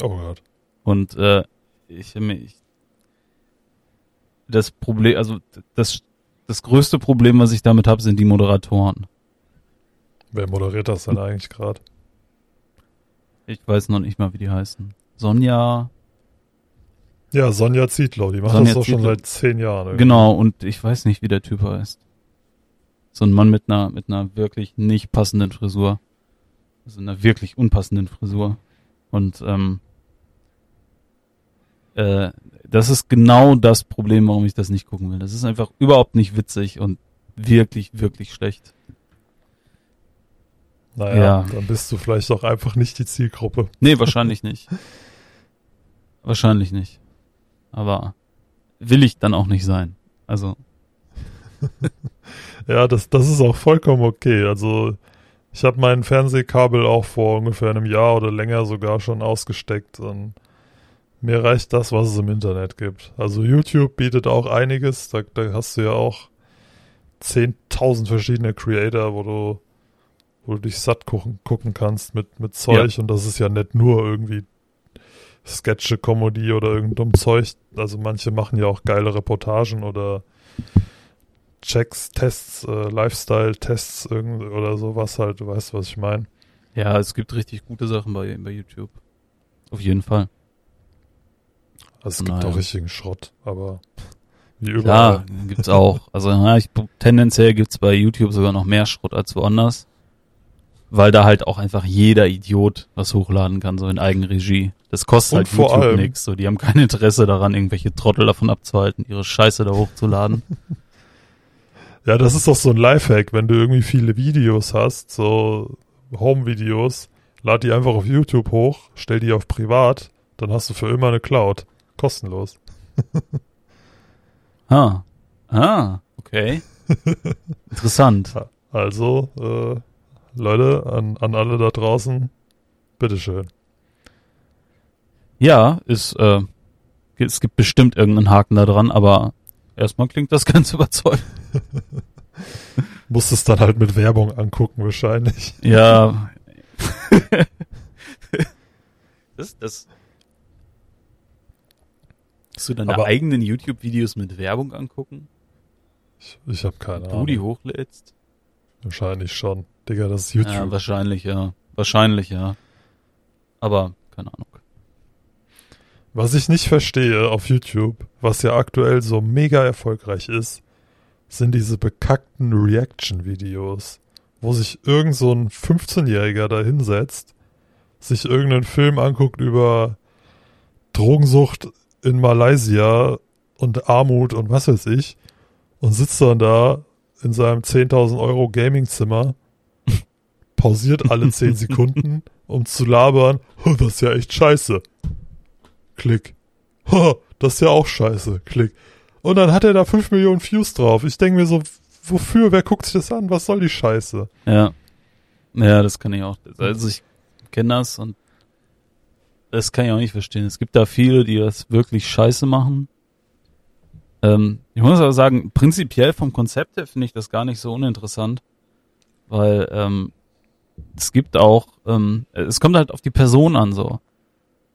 Oh Gott. und äh, ich, ich das Problem, also das das größte Problem, was ich damit habe, sind die Moderatoren. Wer moderiert das denn eigentlich gerade? Ich weiß noch nicht mal, wie die heißen. Sonja, Ja, Sonja Zietlow, die macht Sonja das doch schon seit zehn Jahren. irgendwie. genau, und ich weiß nicht, wie der Typ heißt. So ein Mann mit einer mit einer wirklich nicht passenden Frisur. Also einer wirklich unpassenden Frisur. Und ähm, äh, das ist genau das Problem, warum ich das nicht gucken will. Das ist einfach überhaupt nicht witzig und wirklich, wirklich schlecht. Naja, Ja. dann bist du vielleicht auch einfach nicht die Zielgruppe. Nee, wahrscheinlich nicht. [laughs] Wahrscheinlich nicht. Aber will ich dann auch nicht sein. Also, [laughs] Ja, das, das ist auch vollkommen okay. Also ich habe mein Fernsehkabel auch vor ungefähr einem Jahr oder länger sogar schon ausgesteckt und mir reicht das, was es im Internet gibt. Also YouTube bietet auch einiges. Da, da hast du ja auch 10.000 verschiedene Creator, wo du, wo du dich satt gucken, gucken kannst mit, mit Zeug. Und das ist ja nicht nur irgendwie Sketche, Comedy oder irgendein dumm Zeug. Also manche machen ja auch geile Reportagen oder Checks, Tests, äh, Lifestyle-Tests oder sowas halt. Du weißt, was ich meine. ja, es gibt richtig gute Sachen bei, bei YouTube. Auf jeden Fall. Also es gibt Naja. auch richtigen Schrott, aber wie überall. Klar, gibt's auch. Also ja, ich, tendenziell gibt's bei YouTube sogar noch mehr Schrott als woanders. Weil da halt auch einfach jeder Idiot was hochladen kann, so in Eigenregie. Das kostet Und halt vor YouTube allem- nichts. So, die haben kein Interesse daran, irgendwelche Trottel davon abzuhalten, ihre Scheiße da hochzuladen. [laughs] Ja, das ist doch so ein Lifehack, wenn du irgendwie viele Videos hast, so Home-Videos, lad die einfach auf YouTube hoch, stell die auf privat, dann hast du für immer eine Cloud. Kostenlos. [laughs] ah. Ah, okay. [laughs] Interessant. Also, äh, Leute, an, an alle da draußen, bitteschön. Ja, ist, äh, es gibt bestimmt irgendeinen Haken da dran, aber erstmal klingt das [laughs] ganz überzeugend. [laughs] Musst es dann halt mit Werbung angucken, wahrscheinlich. Ja. [laughs] das, das. Hast du deine Aber- eigenen YouTube-Videos mit Werbung angucken? Ich, ich habe keine Du die Ahnung. hochlädst? Wahrscheinlich schon. Digga, das ist Ja, YouTube. wahrscheinlich, ja. Wahrscheinlich, ja. Aber, keine Ahnung. Was ich nicht verstehe auf YouTube, was ja aktuell so mega erfolgreich ist, sind diese bekackten Reaction-Videos, wo sich irgend so ein 15-Jähriger da hinsetzt, sich irgendeinen Film anguckt über Drogensucht in Malaysia und Armut und was weiß ich und sitzt dann da in seinem 10.000 Euro Gaming-Zimmer, pausiert alle 10 [laughs] Sekunden, um zu labern, "Oh, das ist ja echt scheiße. Klick. Das ist ja auch scheiße. Klick. Und dann hat er da 5 Millionen Views drauf. Ich denke mir so, wofür? Wer guckt sich das an? Was soll die Scheiße? Ja. Ja, das kann ich auch. Also ich kenne das und das kann ich auch nicht verstehen. Es gibt da viele, die das wirklich scheiße machen. Ähm, ich muss aber sagen, prinzipiell vom Konzept her finde ich das gar nicht so uninteressant, weil ähm, es gibt auch, ähm, es kommt halt auf die Person an so.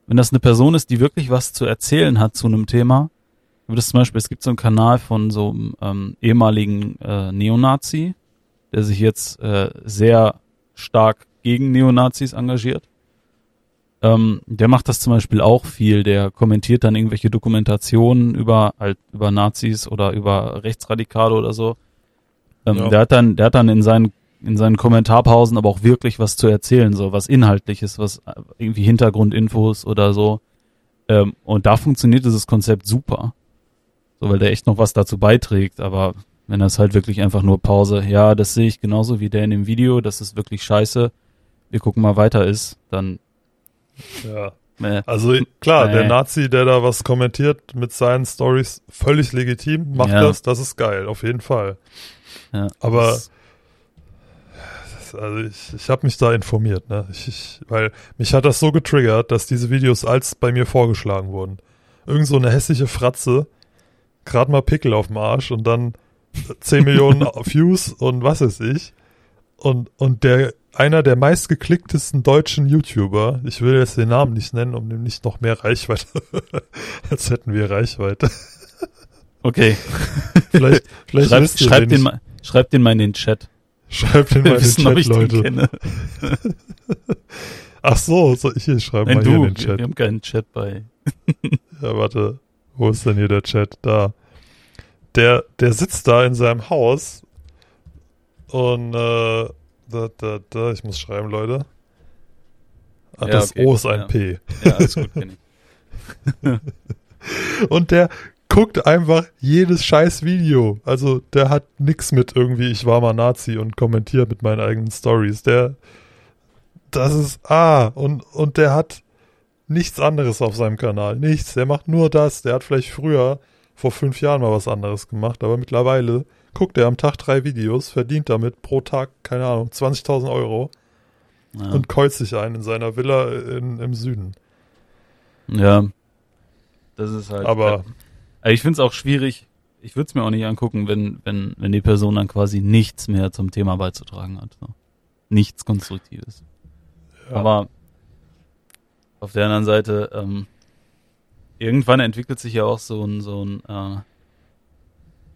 Wenn das eine Person ist, die wirklich was zu erzählen hat zu einem Thema, wie das zum Beispiel, es gibt so einen Kanal von so einem ähm, ehemaligen äh, Neonazi, der sich jetzt äh, sehr stark gegen Neonazis engagiert. Ähm, der macht das zum Beispiel auch viel. Der kommentiert dann irgendwelche Dokumentationen über halt über Nazis oder über Rechtsradikale oder so. Ähm, Ja. Der hat dann, der hat dann in seinen in seinen Kommentarpausen aber auch wirklich was zu erzählen, so was inhaltliches, was äh, irgendwie Hintergrundinfos oder so. Ähm, und da funktioniert dieses Konzept super. So, weil der echt noch was dazu beiträgt, aber wenn das halt wirklich einfach nur Pause, ja, das sehe ich genauso wie der in dem Video, das ist wirklich scheiße, wir gucken mal weiter ist, dann Ja. äh, Also klar, Nee. der Nazi, der da was kommentiert mit seinen Stories, völlig legitim, macht Ja. das, das ist geil, auf jeden Fall. ja, Aber das- also ich, ich habe mich da informiert, ne? Ich, ich, weil mich hat das so getriggert, dass diese Videos als bei mir vorgeschlagen wurden. Irgend so eine hässliche Fratze, gerade mal Pickel auf dem Arsch und dann 10 Millionen [laughs] Views und was weiß ich. Und, und der, einer der meistgeklicktesten deutschen YouTuber, ich will jetzt den Namen nicht nennen, um dem nicht noch mehr Reichweite, [laughs] als hätten wir Reichweite. okay. [laughs] Vielleicht, vielleicht Schreib, schreib, den mal, schreib den mal in den Chat. Schreibt Wir mal in den Chat, den Leute. [laughs] Ach so, so ich schreibe Wenn mal hier du, in den Chat. wir haben keinen Chat bei. [laughs] Ja, warte. Wo ist denn hier der Chat? Da. Der, der sitzt da in seinem Haus und äh, da, da, da, ich muss schreiben, Leute. Ach, Ja, das okay, O ist ein ja. P. Ja, alles gut, kenn ich. [laughs] Und der guckt einfach jedes scheiß Video. Also der hat nix mit irgendwie, ich war mal Nazi und kommentiert mit meinen eigenen Stories. Der, das ist, ah, und, und der hat nichts anderes auf seinem Kanal. Nichts. Der macht nur das. Der hat vielleicht früher, vor fünf Jahren mal was anderes gemacht, aber mittlerweile guckt er am Tag drei Videos, verdient damit pro Tag, keine Ahnung, 20.000 Euro Ja. und keult sich ein in seiner Villa in, im Süden. ja. Das ist halt. Aber- Also ich finde es auch schwierig. Ich würde es mir auch nicht angucken, wenn, wenn, wenn die Person dann quasi nichts mehr zum Thema beizutragen hat. So. Nichts Konstruktives. Ja. Aber auf der anderen Seite, ähm, irgendwann entwickelt sich ja auch so ein, so ein, äh,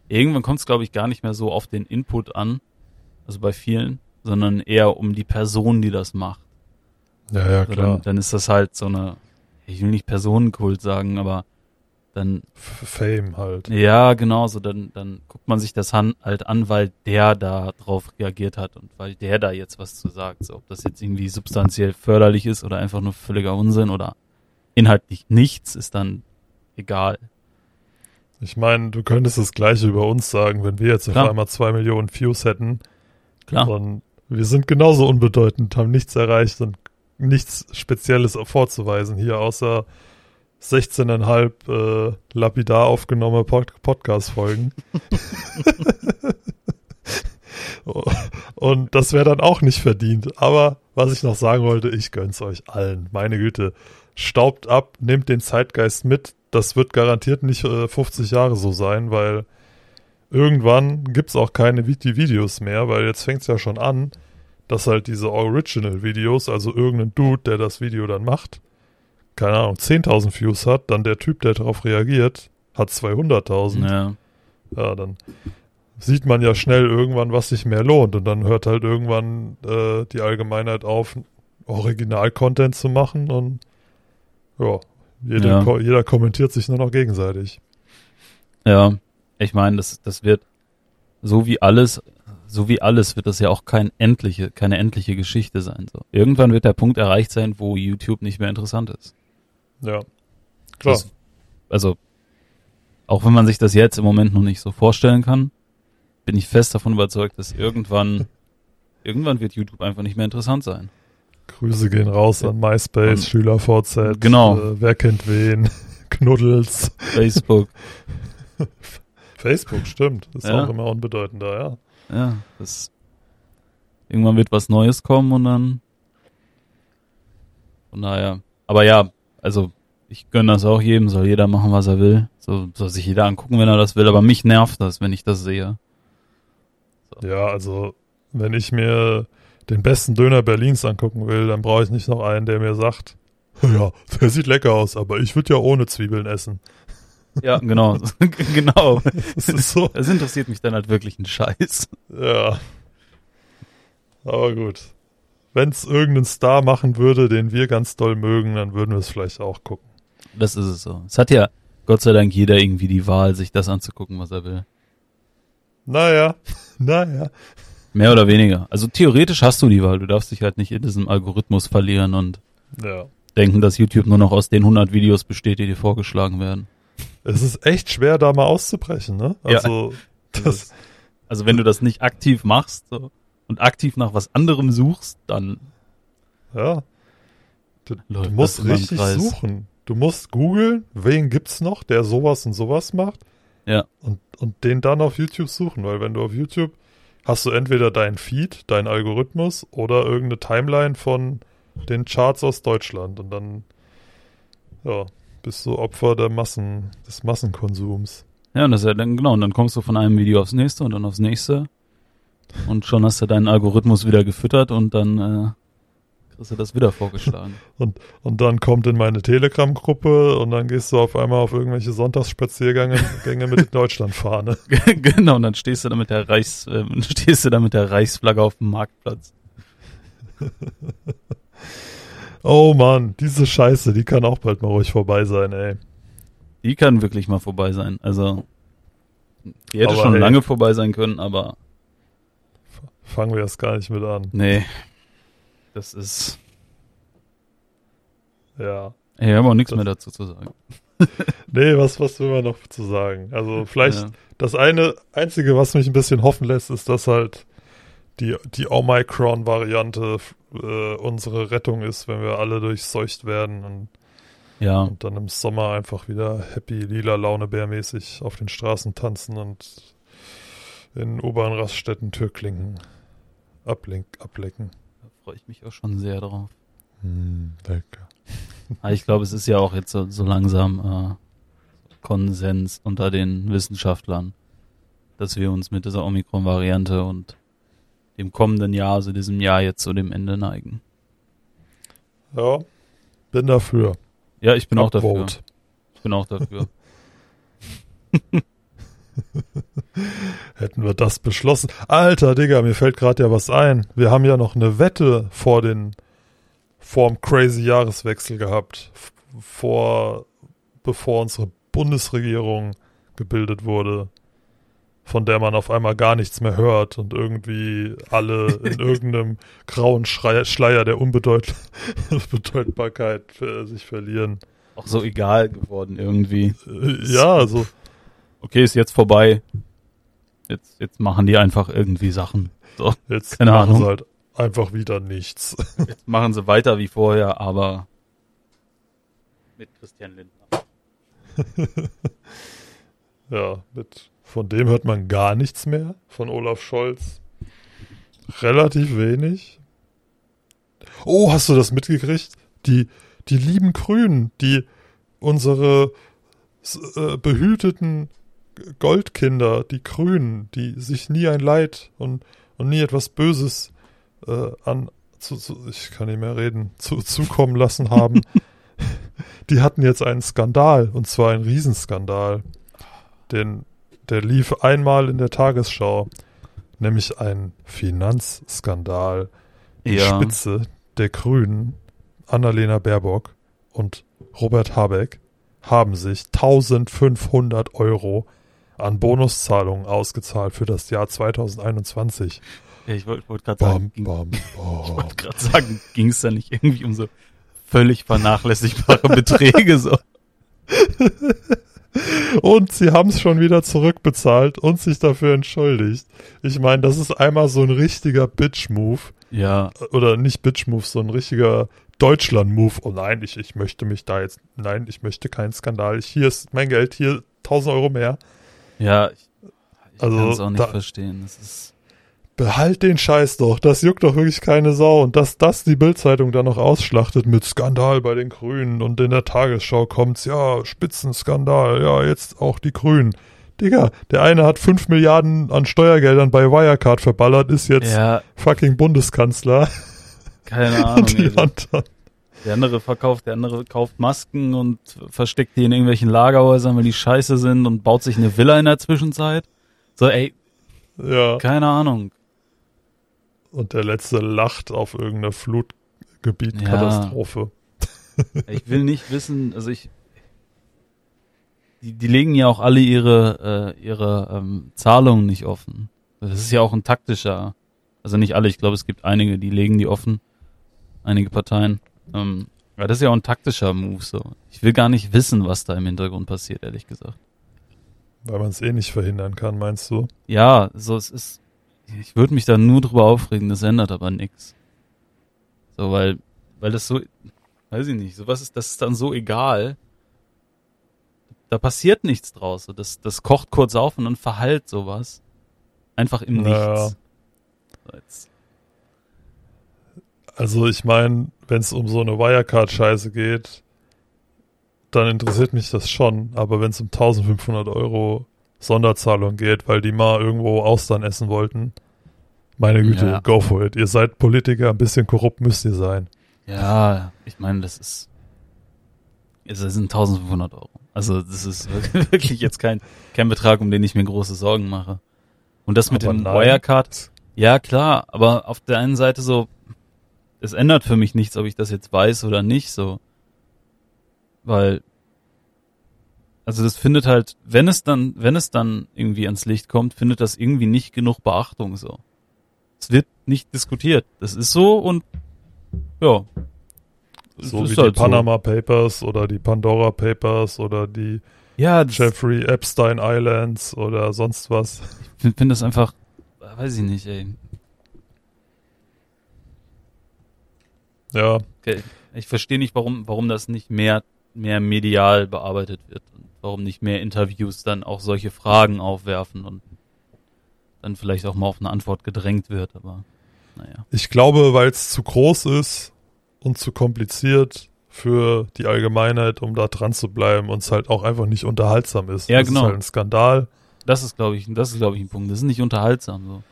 irgendwann kommt es, glaube ich, gar nicht mehr so auf den Input an, also bei vielen, sondern eher um die Person, die das macht. Ja, ja, Also klar. Dann, dann ist das halt so eine, ich will nicht Personenkult sagen, aber dann, Fame halt. ja, genau, so dann, dann guckt man sich das halt an, weil der da drauf reagiert hat und weil der da jetzt was zu sagt. So, ob das jetzt irgendwie substanziell förderlich ist oder einfach nur völliger Unsinn oder inhaltlich nichts, ist dann egal. Ich meine, du könntest das gleiche über uns sagen, wenn wir jetzt auf Klar. einmal zwei Millionen Views hätten. Klar. Und wir sind genauso unbedeutend, haben nichts erreicht und nichts Spezielles vorzuweisen hier, außer 16,5 äh, lapidar aufgenommene Pod Podcast-Folgen. [laughs] und das wäre dann auch nicht verdient. Aber was ich noch sagen wollte, ich gönn's euch allen. Meine Güte. Staubt ab, nehmt den Zeitgeist mit. Das wird garantiert nicht äh, 50 Jahre so sein, weil irgendwann gibt's auch keine Vi- Videos mehr, weil jetzt fängt's ja schon an, dass halt diese Original-Videos, also irgendein Dude, der das Video dann macht, keine Ahnung, 10.000 Views hat, dann der Typ, der darauf reagiert, hat 200.000. Ja. Ja, dann sieht man ja schnell irgendwann, was sich mehr lohnt und dann hört halt irgendwann äh, die Allgemeinheit auf, Original-Content zu machen und ja, jeder, Ja. ko jeder kommentiert sich nur noch gegenseitig. Ja, ich meine, das, das wird so wie alles, so wie alles wird das ja auch kein endliche, keine endliche Geschichte sein. So. Irgendwann wird der Punkt erreicht sein, wo YouTube nicht mehr interessant ist. Ja, klar. Das, also, auch wenn man sich das jetzt im Moment noch nicht so vorstellen kann, bin ich fest davon überzeugt, dass irgendwann, [laughs] irgendwann wird YouTube einfach nicht mehr interessant sein. Grüße gehen raus an MySpace, Und- SchülerVZ. Genau. Äh, wer kennt wen? [laughs] Knuddels. Facebook, [laughs] Facebook, stimmt. Ist Ja. auch immer unbedeutender, ja. ja, das irgendwann wird was Neues kommen und dann von daher. Aber ja, also ich gönne das auch jedem, soll jeder machen, was er will. So soll sich jeder angucken, wenn er das will, aber mich nervt das, wenn ich das sehe. Ja, also wenn ich mir den besten Döner Berlins angucken will, dann brauche ich nicht noch einen, der mir sagt, ja, der sieht lecker aus, aber ich würde ja ohne Zwiebeln essen. Ja, genau, [laughs] [laughs] genau. Das so. Das interessiert mich dann halt wirklich ein Scheiß. Ja. Aber gut. Wenn es irgendein Star machen würde, den wir ganz doll mögen, dann würden wir es vielleicht auch gucken. Das ist es so. Es hat ja Gott sei Dank jeder irgendwie die Wahl, sich das anzugucken, was er will. Naja, [laughs] naja. Mehr oder weniger. Also theoretisch hast du die Wahl. Du darfst dich halt nicht in diesem Algorithmus verlieren und Ja. denken, dass YouTube nur noch aus den 100 Videos besteht, die dir vorgeschlagen werden. Es ist echt schwer, da mal auszubrechen, ne? Ja. Also, [laughs] das, Also wenn du das nicht aktiv machst so, und aktiv nach was anderem suchst, dann ja. Du, du musst richtig suchen. Du musst googeln, wen gibt's noch, der sowas und sowas macht. Ja. Und, und den dann auf YouTube suchen, weil wenn du auf YouTube hast du entweder deinen Feed, deinen Algorithmus oder irgendeine Timeline von den Charts aus Deutschland und dann ja, bist du Opfer der Massen, des Massenkonsums. ja, und das ist ja dann genau, und dann kommst du von einem Video aufs nächste und dann aufs nächste und schon hast du deinen Algorithmus wieder gefüttert und dann äh, kriegst du das wieder vorgeschlagen. [laughs] Und, und dann kommt in meine Telegram-Gruppe und dann gehst du auf einmal auf irgendwelche Sonntagsspaziergänge Gänge mit Deutschlandfahne. [laughs] genau, und dann stehst du da mit der Reichs, äh, [laughs] stehst du da mit der Reichsflagge auf dem Marktplatz. Oh Mann, diese Scheiße, die kann auch bald mal ruhig vorbei sein, ey. Die kann wirklich mal vorbei sein. Also die hätte Aber schon hey. lange vorbei sein können, aber Fangen wir erst gar nicht mit an. nee. Das ist. Ja. Ich habe auch nichts Das- mehr dazu zu sagen. [laughs] Nee, was, was will man noch zu sagen? Also vielleicht Ja. das eine, einzige, was mich ein bisschen hoffen lässt, ist, dass halt die, die Omicron-Variante äh, unsere Rettung ist, wenn wir alle durchseucht werden und, Ja, und dann im Sommer einfach wieder happy, lila Laune bärmäßig auf den Straßen tanzen und in U-Bahn-Raststätten Türklinken ablink, ablecken. da freue ich mich auch schon sehr drauf. Hm, lecker. Aber [laughs] ich glaube, es ist ja auch jetzt so, so langsam äh, Konsens unter den Wissenschaftlern, dass wir uns mit dieser Omikron-Variante und dem kommenden Jahr, also diesem Jahr jetzt zu dem Ende neigen. Ja, bin dafür. Ja, ich bin auch dafür. Upvote. Ich bin auch dafür. [laughs] [laughs] Hätten wir das beschlossen. Alter, Digga, mir fällt gerade ja was ein. Wir haben ja noch eine Wette vor den vorm crazy Jahreswechsel gehabt, vor bevor unsere Bundesregierung gebildet wurde, von der man auf einmal gar nichts mehr hört und irgendwie alle in [laughs] irgendeinem grauen Schrei Schleier der Unbedeut [laughs] Unbedeutbarkeit äh, sich verlieren. auch so egal geworden irgendwie. Äh, ja, also Okay, ist jetzt vorbei. Jetzt, jetzt machen die einfach irgendwie Sachen. So, jetzt Keine machen Ahnung. sie halt einfach wieder nichts. jetzt machen sie weiter wie vorher, aber mit Christian Lindner. [laughs] Ja, mit, von dem hört man gar nichts mehr. Von Olaf Scholz relativ wenig. Oh, hast du das mitgekriegt? Die, die lieben Grünen, die unsere äh, behüteten Goldkinder, die Grünen, die sich nie ein Leid und, und nie etwas Böses äh, an, zu, zu, ich kann nicht mehr reden, zu, zukommen lassen haben. [laughs] die hatten jetzt einen Skandal, und zwar einen Riesenskandal. Den, der lief einmal in der Tagesschau, nämlich ein Finanzskandal. Die Ja, Spitze der Grünen, Annalena Baerbock und Robert Habeck, haben sich 1500 Euro an Bonuszahlungen ausgezahlt für das Jahr 2021. Ja, ich wollte wollt gerade sagen, Bam, ich wollte gerade sagen, ging es [laughs] da nicht irgendwie um so völlig vernachlässigbare [laughs] Beträge so? Und sie haben es schon wieder zurückbezahlt und sich dafür entschuldigt. Ich meine, das ist einmal so ein richtiger Bitch-Move. Ja, Oder nicht Bitch-Move, so ein richtiger Deutschland-Move. Oh nein, ich, ich möchte mich da jetzt, nein, ich möchte keinen Skandal. Ich, hier ist mein Geld, hier 1000 Euro mehr. Ja, ich, ich Also, kann es auch nicht da- verstehen. Das ist, behalt den Scheiß doch, das juckt doch wirklich keine Sau. Und dass das die Bildzeitung dann noch ausschlachtet mit Skandal bei den Grünen und in der Tagesschau kommt's, ja, Spitzenskandal, ja, jetzt auch die Grünen. Digga, der eine hat fünf Milliarden an Steuergeldern bei Wirecard verballert, ist jetzt Ja, fucking Bundeskanzler. keine [laughs] Ahnung. Und die ey. anderen. Der andere verkauft, der andere kauft Masken und versteckt die in irgendwelchen Lagerhäusern, weil die scheiße sind und baut sich eine Villa in der Zwischenzeit. So, ey, Ja. keine Ahnung. Und der letzte lacht auf irgendeine Flutgebietkatastrophe. Ich will nicht wissen, also ich, die, die legen ja auch alle ihre, äh, ihre ähm, Zahlungen nicht offen. Das ist ja auch ein taktischer, also nicht alle, ich glaube, es gibt einige, die legen die offen, einige Parteien. Ähm, ja, das ist ja auch ein taktischer Move so. Ich will gar nicht wissen, was da im Hintergrund passiert, ehrlich gesagt. Weil man es eh nicht verhindern kann, meinst du? Ja, so es ist, ich würde mich da nur drüber aufregen, das ändert aber nix. So, weil, weil das so, weiß ich nicht, sowas ist, das ist dann so egal. Da passiert nichts draus. So, Das, das kocht kurz auf und dann verhallt sowas. Einfach im Naja. Nichts. So, jetzt- Also ich meine, wenn es um so eine Wirecard-Scheiße geht, dann interessiert mich das schon. Aber wenn es um 1500 Euro Sonderzahlung geht, weil die mal irgendwo Austern essen wollten, meine Güte, Ja. go for it. Ihr seid Politiker, ein bisschen korrupt müsst ihr sein. Ja, ich meine, das ist, es sind 1500 Euro. Also das ist [laughs] wirklich jetzt kein, kein Betrag, um den ich mir große Sorgen mache. Und das mit Aber dem nein. Wirecard, ja klar, aber auf der einen Seite so, es ändert für mich nichts, ob ich das jetzt weiß oder nicht, so. Weil, also das findet halt, wenn es dann, wenn es dann irgendwie ans Licht kommt, findet das irgendwie nicht genug Beachtung, so. Es wird nicht diskutiert. Das ist so und, ja. So wie die halt so. Panama Papers oder die Pandora Papers oder die Ja, Jeffrey Epstein Islands oder sonst was. ich finde find das einfach, weiß ich nicht, ey. Ja, Okay. Ich verstehe nicht, warum, warum das nicht mehr, mehr medial bearbeitet wird und warum nicht mehr Interviews dann auch solche Fragen aufwerfen und dann vielleicht auch mal auf eine Antwort gedrängt wird, aber naja. ich glaube, weil es zu groß ist und zu kompliziert für die Allgemeinheit, um da dran zu bleiben und es halt auch einfach nicht unterhaltsam ist. Ja, das genau. ist halt ein Skandal, Das ist, glaube ich, das ist, glaube ich, ein Punkt. Das ist nicht unterhaltsam, so.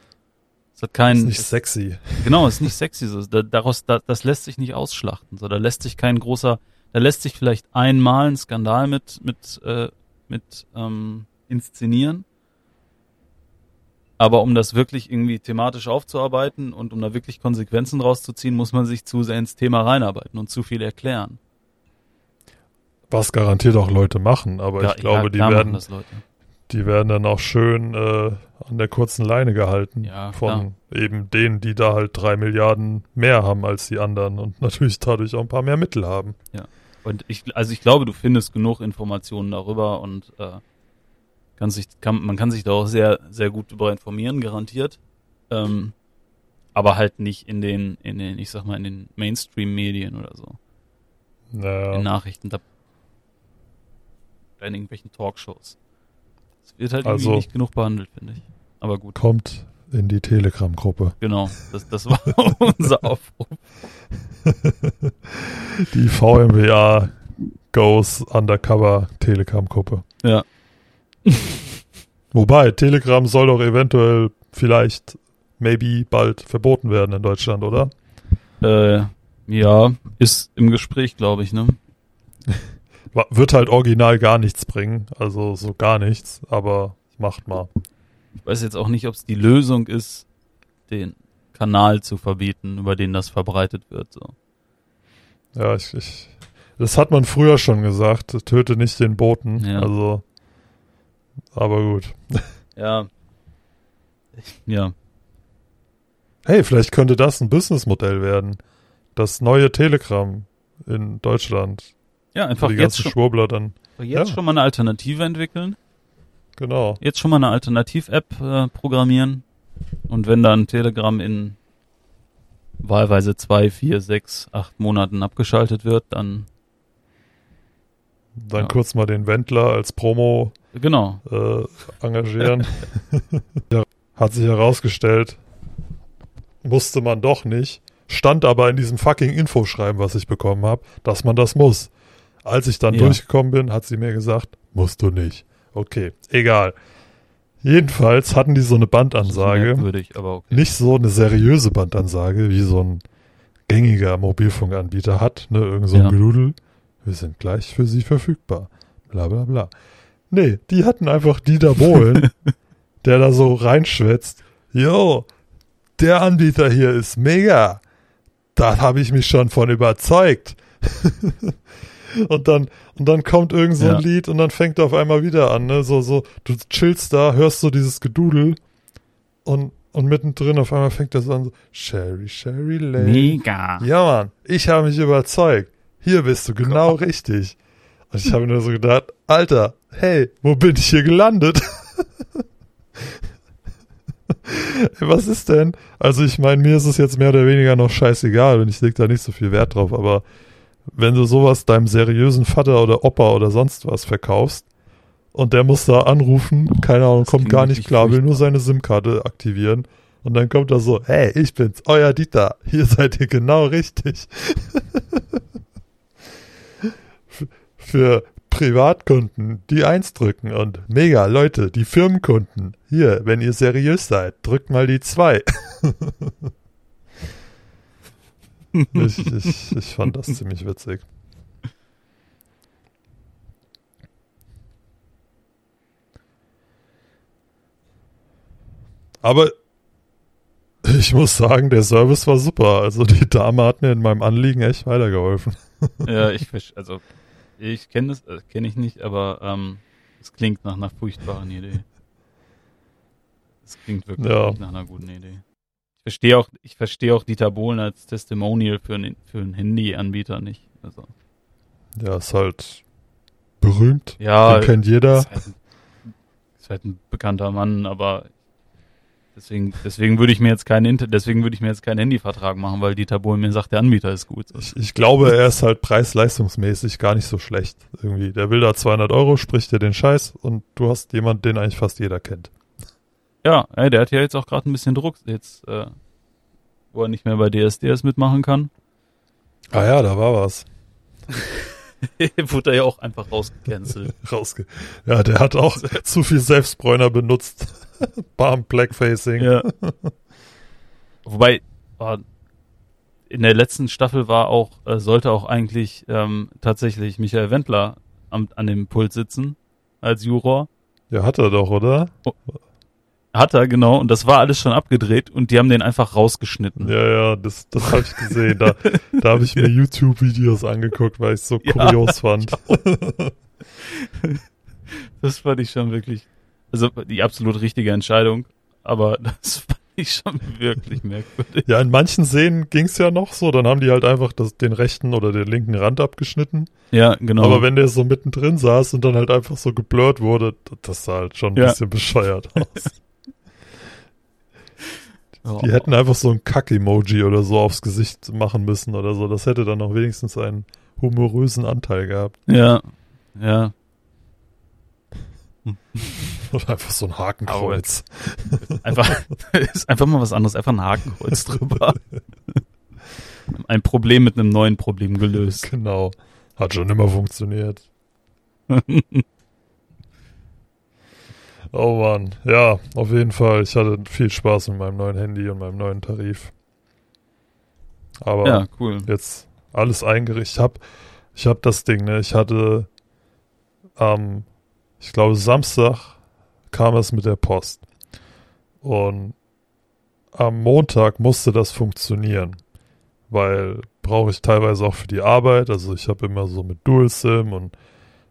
Es hat ist keinen, nicht es, sexy. genau, es ist nicht sexy, so. Da, daraus, da, das lässt sich nicht ausschlachten, so. Da lässt sich kein großer, da lässt sich vielleicht einmal ein Skandal mit, mit, äh, mit, ähm, inszenieren. Aber um das wirklich irgendwie thematisch aufzuarbeiten und um da wirklich Konsequenzen rauszuziehen, muss man sich zu sehr ins Thema reinarbeiten und zu viel erklären. Was garantiert auch Leute machen, aber Ja, ich glaube, ja, die werden, das Leute. Die werden dann auch schön äh, an der kurzen Leine gehalten Ja, von eben denen, die da halt drei Milliarden mehr haben als die anderen und [laughs] natürlich dadurch auch ein paar mehr Mittel haben. Und ich, also ich glaube, du findest genug Informationen darüber und äh, kann sich, kann, man kann sich da auch sehr, sehr gut darüber informieren, garantiert. Ähm, aber halt nicht in den, in den, ich sag mal, in den Mainstream-Medien oder so. Naja. In Nachrichten, da, in irgendwelchen Talkshows. Wird halt irgendwie Also- nicht genug behandelt, finde ich. Aber gut, Kommt in die Telegram-Gruppe. genau. Das, das war [laughs] unser Aufruf. [laughs] Die VMWA Goes Undercover Telegram-Gruppe. Ja. Wobei, Telegram soll doch eventuell vielleicht, maybe bald verboten werden in Deutschland, oder? Äh, ja, ist im Gespräch, glaube ich, ne? [laughs] Wird halt original gar nichts bringen, also so gar nichts, aber macht mal. Ich weiß jetzt auch nicht, ob es die Lösung ist, den Kanal zu verbieten, über den das verbreitet wird. So. Ja, ich, ich, das hat man früher schon gesagt, töte nicht den Boten, Ja. also, aber gut. [laughs] Ja. Ja. Hey, vielleicht könnte das ein Businessmodell werden. Das neue Telegram in Deutschland. Ja, einfach die jetzt, schon, Schwurbler dann, jetzt ja. schon mal eine Alternative entwickeln. genau. Jetzt schon mal eine Alternativ-App äh, programmieren. Und wenn dann Telegram in wahlweise zwei, vier, sechs, acht Monaten abgeschaltet wird, dann Dann Ja. kurz mal den Wendler als Promo genau. äh, engagieren. ja, [laughs] hat sich herausgestellt, musste man doch nicht. Stand aber in diesem fucking Infoschreiben, was ich bekommen habe, dass man das muss. Als ich dann Ja. durchgekommen bin, hat sie mir gesagt, musst du nicht. Okay, egal. Jedenfalls hatten die so eine Bandansage. Aber okay. Nicht so eine seriöse Bandansage, wie so ein gängiger Mobilfunkanbieter hat, ne, irgend so ein Ja. Geludel. Wir sind gleich für sie verfügbar. Bla bla bla. Nee, die hatten einfach Dieter Bohlen, [laughs] der da so reinschwätzt. Jo, der Anbieter hier ist mega. Da habe ich mich schon von überzeugt. [laughs] und dann und dann kommt irgend so ein Ja. Lied und dann fängt er auf einmal wieder an, ne? So so du chillst da, hörst so dieses Gedudel und und mittendrin auf einmal fängt er so an so Sherry Sherry Lane. Mega. Ja, Mann, ich habe mich überzeugt. Hier bist du genau richtig. Und ich habe nur so gedacht, Alter, hey, wo bin ich hier gelandet? [laughs] Was ist denn? Also ich meine, mir ist es jetzt mehr oder weniger noch scheißegal und ich leg da nicht so viel Wert drauf, aber wenn du sowas deinem seriösen Vater oder Opa oder sonst was verkaufst und der muss da anrufen, keine Ahnung, Das kommt gar nicht klar, will nur seine SIM-Karte aktivieren und dann kommt er so, hey, ich bin's, euer Dieter, hier seid ihr genau richtig. [laughs] Für Privatkunden die Eins drücken und mega Leute, die Firmenkunden, hier, wenn ihr seriös seid, drückt mal die zwei. [laughs] ich, ich, ich fand das ziemlich witzig. Aber ich muss sagen, der Service war super. Also die Dame hat mir in meinem Anliegen echt weitergeholfen. Ja, ich also ich kenne das, äh, kenne ich nicht, aber ähm, es klingt nach einer furchtbaren Idee. Es klingt wirklich Ja. nach einer guten Idee. Ich verstehe auch, ich verstehe auch Dieter Bohlen als Testimonial für einen für einen Handyanbieter nicht. Also Ja, ist halt berühmt. ja, Den kennt jeder. ist halt, ein, ist halt ein bekannter Mann, aber deswegen deswegen würde ich mir jetzt keinen deswegen würde ich mir jetzt keinen Handyvertrag machen, weil Dieter Bohlen mir sagt, der Anbieter ist gut. Ich, ich glaube, er ist halt preis-leistungsmäßig gar nicht so schlecht. Irgendwie. Der will da 200 Euro, spricht dir den Scheiß und du hast jemanden, den eigentlich fast jeder kennt. Ja, ey, der hat ja jetzt auch gerade ein bisschen Druck, jetzt, äh, wo er nicht mehr bei DSDS mitmachen kann. Ah ja, da war was. [laughs] Wurde er ja auch einfach rausgecancelt. [laughs] Rausge ja, der hat auch [laughs] zu viel Selbstbräuner benutzt. Bam, Blackfacing. ja. Wobei, äh, in der letzten Staffel war auch, äh, sollte auch eigentlich ähm, tatsächlich Michael Wendler am, an dem Pult sitzen als Juror. Ja, hat er doch, oder? Hat er, genau, und das war alles schon abgedreht und die haben den einfach rausgeschnitten. Ja, ja, das, das habe ich gesehen. Da, [laughs] da habe ich mir YouTube-Videos angeguckt, weil ich es so Ja, kurios fand. Das fand ich schon wirklich, also die absolut richtige Entscheidung, aber [laughs] das fand ich schon wirklich merkwürdig. Ja, in manchen Szenen ging's ja noch so, dann haben die halt einfach das, den rechten oder den linken Rand abgeschnitten. Ja, genau. Aber wenn der so mittendrin saß und dann halt einfach so geblurrt wurde, das sah halt schon ein Ja. bisschen bescheuert aus. [laughs] Die hätten einfach so ein Kack-Emoji oder so aufs Gesicht machen müssen oder so. Das hätte dann auch wenigstens einen humorösen Anteil gehabt. Ja, ja. [laughs] Oder einfach so ein Hakenkreuz. Einfach, [laughs] ist einfach mal was anderes, einfach ein Hakenkreuz [laughs] drüber. Ein Problem mit einem neuen Problem gelöst. Genau. Hat schon immer funktioniert. Oh Mann. Ja, auf jeden Fall. Ich hatte viel Spaß mit meinem neuen Handy und meinem neuen Tarif. Aber Ja, cool. jetzt alles eingerichtet. Ich hab, ich hab das Ding, ne? Ich hatte am, ich glaube, Samstag kam es mit der Post. Und am Montag musste das funktionieren. Weil brauche ich teilweise auch für die Arbeit. Also ich habe immer so mit Dual-SIM und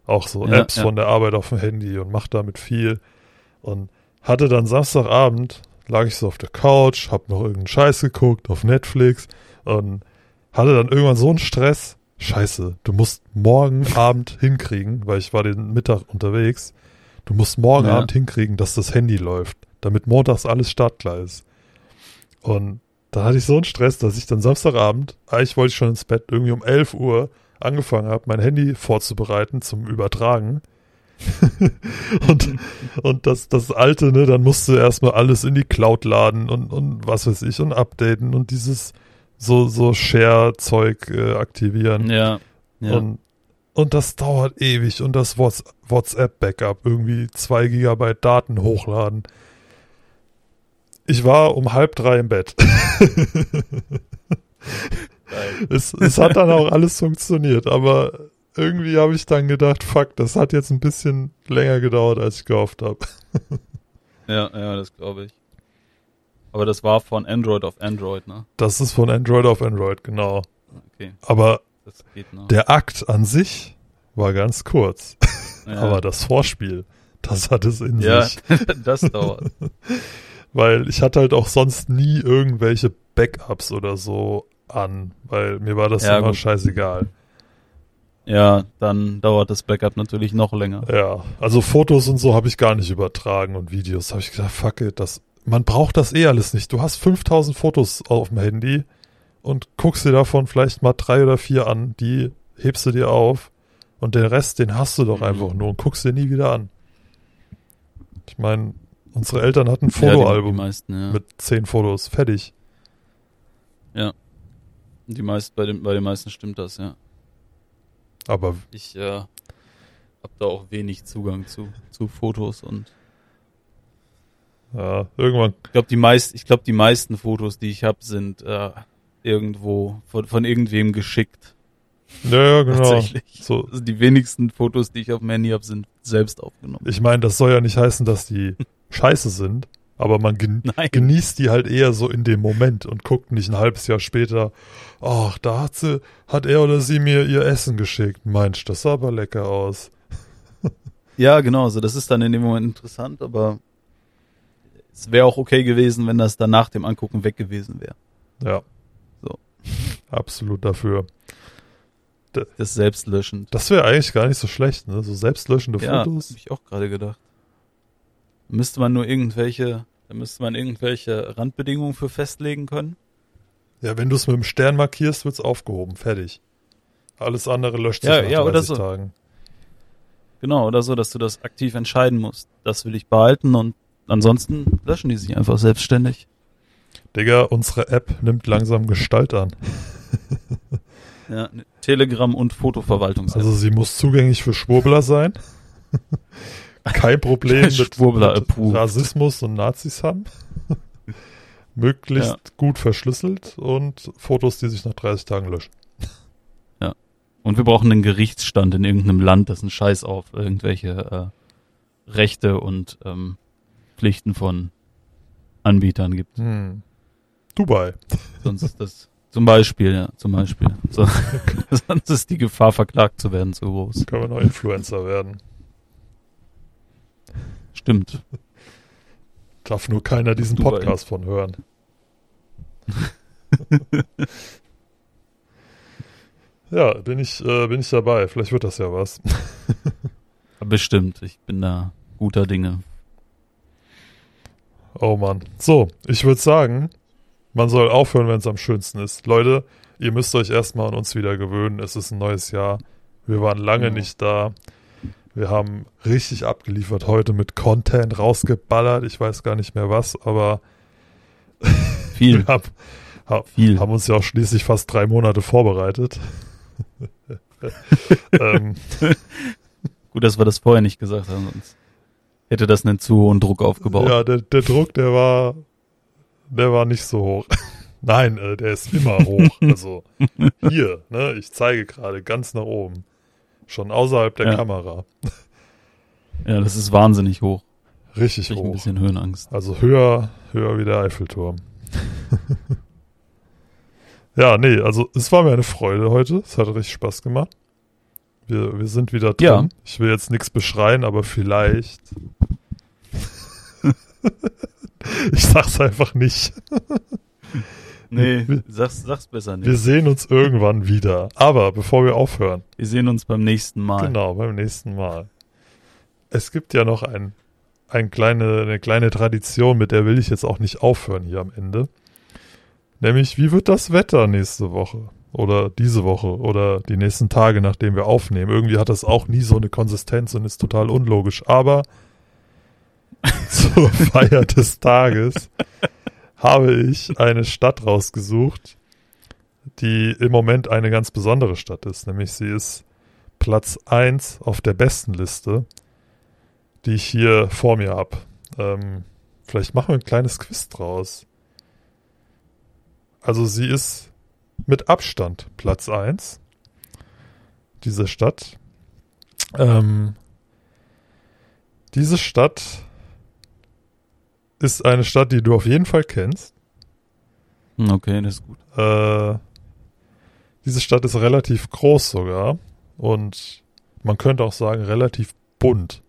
auch so Ja, Apps ja. von der Arbeit auf dem Handy und mache damit viel. Und hatte dann Samstagabend, lag ich so auf der Couch, hab noch irgendeinen Scheiß geguckt auf Netflix und hatte dann irgendwann so einen Stress. Scheiße, du musst morgen Abend hinkriegen, weil ich war den Mittag unterwegs. Du musst morgen Ja. Abend hinkriegen, dass das Handy läuft, damit montags alles startklar ist. Und da hatte ich so einen Stress, dass ich dann Samstagabend, eigentlich wollte ich schon ins Bett, irgendwie um 11 Uhr angefangen habe, mein Handy vorzubereiten zum Übertragen. [laughs] und, und das, das alte, ne, dann musst du erstmal alles in die Cloud laden und, und was weiß ich und updaten und dieses so, so Share-Zeug äh, aktivieren. Ja. ja. Und, und das dauert ewig und das WhatsApp-Backup, irgendwie zwei Gigabyte Daten hochladen. Ich war um halb drei im Bett. [laughs] [laughs] es, es hat dann auch alles funktioniert, aber irgendwie habe ich dann gedacht, fuck, das hat jetzt ein bisschen länger gedauert, als ich gehofft habe. [laughs] ja, ja, das glaube ich. Aber das war von Android auf Android, ne? Das ist von Android auf Android, genau. Okay. Aber der Akt an sich war ganz kurz. [laughs] Ja. Aber das Vorspiel, das hat es in ja, sich. [laughs] das dauert. Weil ich hatte halt auch sonst nie irgendwelche Backups oder so an, weil mir war das ja, immer gut. scheißegal. Ja, dann dauert das Backup natürlich noch länger. Ja, also Fotos und so habe ich gar nicht übertragen und Videos. Habe ich gedacht, fuck it, das, man braucht das eh alles nicht. Du hast 5000 Fotos auf dem Handy und guckst dir davon vielleicht mal drei oder vier an, die hebst du dir auf und den Rest, den hast du doch mhm. einfach nur und guckst dir nie wieder an. Ich meine, unsere Eltern hatten ein Fotoalbum ja, ja. mit zehn Fotos, fertig. Ja. Die meist, bei, den, bei den meisten stimmt das, ja. Aber ich äh, habe da auch wenig Zugang zu, zu Fotos und ja, irgendwann. Ich glaube, die meist, ich glaube, die meisten Fotos, die ich habe, sind äh, irgendwo von, von irgendwem geschickt. Ja, ja genau. Tatsächlich. So. Also die wenigsten Fotos, die ich auf dem Handy habe, sind selbst aufgenommen. Ich meine, das soll ja nicht heißen, dass die [laughs] scheiße sind, aber man gen [laughs] Nein. genießt die halt eher so in dem Moment und guckt nicht ein halbes Jahr später, ach, da hat sie, hat er oder sie mir ihr Essen geschickt. Meinst, das sah aber lecker aus. [laughs] ja, genau, so das ist dann in dem Moment interessant, aber es wäre auch okay gewesen, wenn das dann nach dem Angucken weg gewesen wäre. Ja. So. [laughs] Absolut dafür. Das ist selbstlöschend. Das wäre eigentlich gar nicht so schlecht, ne? So selbstlöschende ja, Fotos. Hab ich auch gerade gedacht. Müsste man nur irgendwelche, da müsste man irgendwelche Randbedingungen für festlegen können. Ja, wenn du es mit dem Stern markierst, wird's aufgehoben. Fertig. Alles andere löscht sich ja, nach ja, 30 oder so. Tagen. Genau, oder so, dass du das aktiv entscheiden musst. Das will ich behalten und ansonsten löschen die sich einfach selbstständig. Digga, unsere App nimmt langsam Gestalt an. [laughs] ja, Telegram und Fotoverwaltungs-App. Also sie muss zugänglich für Schwurbler sein. [laughs] kein Problem [laughs] mit, mit Rassismus und Nazis haben. [laughs] Möglichst ja. gut verschlüsselt und Fotos, die sich nach 30 Tagen löschen. Ja. Und wir brauchen einen Gerichtsstand in irgendeinem Land, das einen Scheiß auf irgendwelche äh, Rechte und ähm, Pflichten von Anbietern gibt. Hm. Dubai. Sonst ist das zum Beispiel, ja, zum Beispiel. So, [laughs] sonst ist die Gefahr, verklagt zu werden, zu groß. Können wir noch Influencer werden. Stimmt. Darf nur keiner diesen. Podcast von hören. [laughs] ja, bin ich, äh, bin ich dabei. Vielleicht wird das ja was. [laughs] Bestimmt. Ich bin da guter Dinge. Oh Mann. So, ich würde sagen, man soll aufhören, wenn es am schönsten ist. Leute, ihr müsst euch erstmal an uns wieder gewöhnen. Es ist ein neues Jahr. Wir waren lange genau. nicht da. Wir haben richtig abgeliefert heute mit Content rausgeballert. Ich weiß gar nicht mehr was, aber [laughs] viel. wir haben, ha, viel. haben uns ja auch schließlich fast drei Monate vorbereitet. [laughs] ähm. Gut, dass wir das vorher nicht gesagt haben, sonst hätte das einen zu hohen Druck aufgebaut. Ja, der, der Druck, der war, der war nicht so hoch. [laughs] Nein, äh, der ist immer hoch. Also hier, ne, ich zeige gerade ganz nach oben. Schon außerhalb der ja. Kamera. [laughs] Ja, das ist wahnsinnig hoch. Richtig ich hoch. ein bisschen Höhenangst. Also höher, höher wie der Eiffelturm. [laughs] ja, nee, also es war mir eine Freude heute. Es hat richtig Spaß gemacht. Wir, wir sind wieder drin. Ja. Ich will jetzt nichts beschreien, aber vielleicht. [laughs] ich sag's einfach nicht. Nee, sag's, sag's besser nicht. Wir sehen uns irgendwann wieder. Aber bevor wir aufhören. Wir sehen uns beim nächsten Mal. Genau, beim nächsten Mal. Es gibt ja noch ein, ein kleine, eine kleine Tradition, mit der will ich jetzt auch nicht aufhören hier am Ende. Nämlich, wie wird das Wetter nächste Woche? oder diese Woche oder die nächsten Tage, nachdem wir aufnehmen. Irgendwie hat das auch nie so eine Konsistenz und ist total unlogisch. Aber [laughs] zur Feier des Tages habe ich eine Stadt rausgesucht, die im Moment eine ganz besondere Stadt ist. Nämlich sie ist Platz 1 auf der besten Liste, die ich hier vor mir habe. Ähm, vielleicht machen wir ein kleines Quiz draus. Also sie ist mit Abstand Platz 1 dieser Stadt. Ähm, diese Stadt ist eine Stadt, die du auf jeden Fall kennst. Okay, das ist gut. Äh, diese Stadt ist relativ groß sogar und man könnte auch sagen relativ bunt.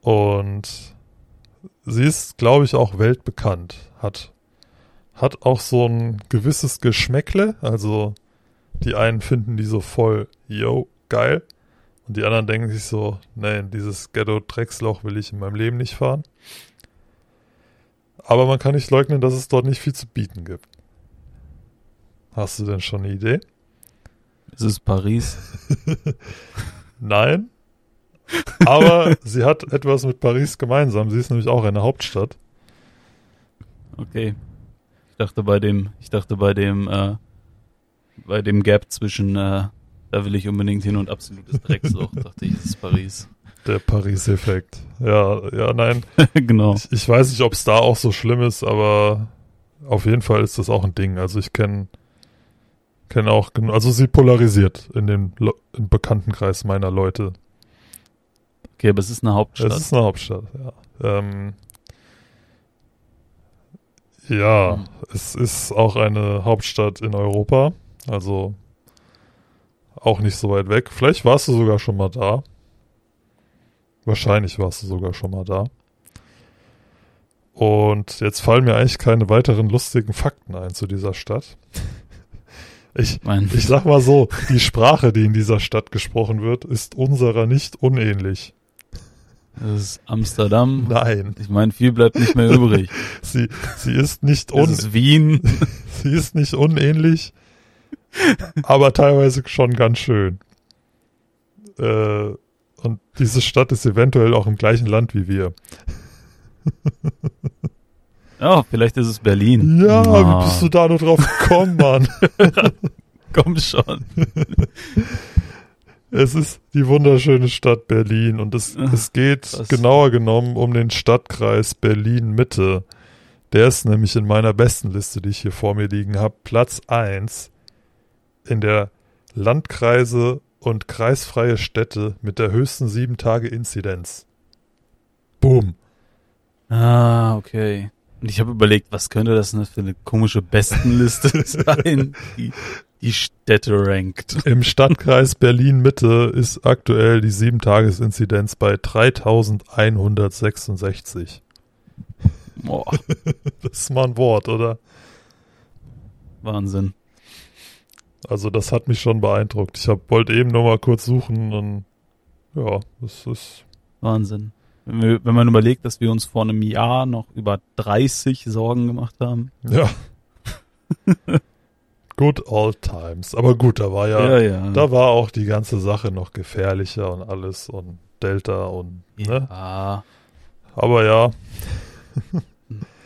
Und sie ist, glaube ich, auch weltbekannt. Hat, hat auch so ein gewisses Geschmäckle. Also die einen finden die so voll, yo, geil. Und die anderen denken sich so, nee, in dieses Ghetto-Drecksloch will ich in meinem Leben nicht fahren. Aber man kann nicht leugnen, dass es dort nicht viel zu bieten gibt. Hast du denn schon eine Idee? Ist es Paris? [laughs] Nein. Aber [laughs] sie hat etwas mit Paris gemeinsam. Sie ist nämlich auch eine Hauptstadt. Okay. Ich dachte bei dem, ich dachte bei dem, äh, bei dem Gap zwischen, äh, da will ich unbedingt hin und absolutes Drecksloch, [laughs] dachte ich, es ist Paris. Der Paris-Effekt. Ja, ja, nein. [laughs] genau. Ich, ich weiß nicht, ob es da auch so schlimm ist, aber auf jeden Fall ist das auch ein Ding. Also ich kenne kenne auch, also sie polarisiert in dem Lo- im Bekanntenkreis meiner Leute. Okay, aber es ist eine Hauptstadt. Es ist eine Hauptstadt, ja. Ähm, ja, Hm. es ist auch eine Hauptstadt in Europa, also auch nicht so weit weg. Vielleicht warst du sogar schon mal da. Wahrscheinlich warst du sogar schon mal da. Und jetzt fallen mir eigentlich keine weiteren lustigen Fakten ein zu dieser Stadt. [laughs] Ich, ich sag mal so, die Sprache, die in dieser Stadt gesprochen wird, ist unserer nicht unähnlich. das ist Amsterdam. Nein. Ich meine, viel bleibt nicht mehr übrig. [laughs] Sie, sie ist nicht Das un, ist Wien. [laughs] sie ist nicht unähnlich, aber teilweise schon ganz schön. Äh, und diese Stadt ist eventuell auch im gleichen Land wie wir. Ja, vielleicht ist es Berlin. Ja, Ah, wie bist du da nur drauf gekommen, Mann? [laughs] Komm schon. [laughs] Es ist die wunderschöne Stadt Berlin und es, Ach, es geht krass. genauer genommen um den Stadtkreis Berlin-Mitte. Der ist nämlich in meiner besten Liste, die ich hier vor mir liegen habe, Platz 1 in der Landkreise und kreisfreie Städte mit der höchsten 7-Tage-Inzidenz. Boom. Ah, okay. Und ich habe überlegt, was könnte das denn für eine komische Bestenliste [laughs] sein, die die Städte rankt. Im Stadtkreis Berlin-Mitte ist aktuell die 7-Tages-Inzidenz bei 3166. Boah, [laughs] Das ist mal ein Wort, oder? Wahnsinn. Also das hat mich schon beeindruckt. Ich hab, wollte eben nur mal kurz suchen und ja, das ist Wahnsinn. Wenn, wir, wenn man überlegt, dass wir uns vor einem Jahr noch über 30 Sorgen gemacht haben. ja. [laughs] Good old times. Aber gut, da war ja, ja. da war auch die ganze Sache noch gefährlicher und alles und Delta und ne? ja Aber ja,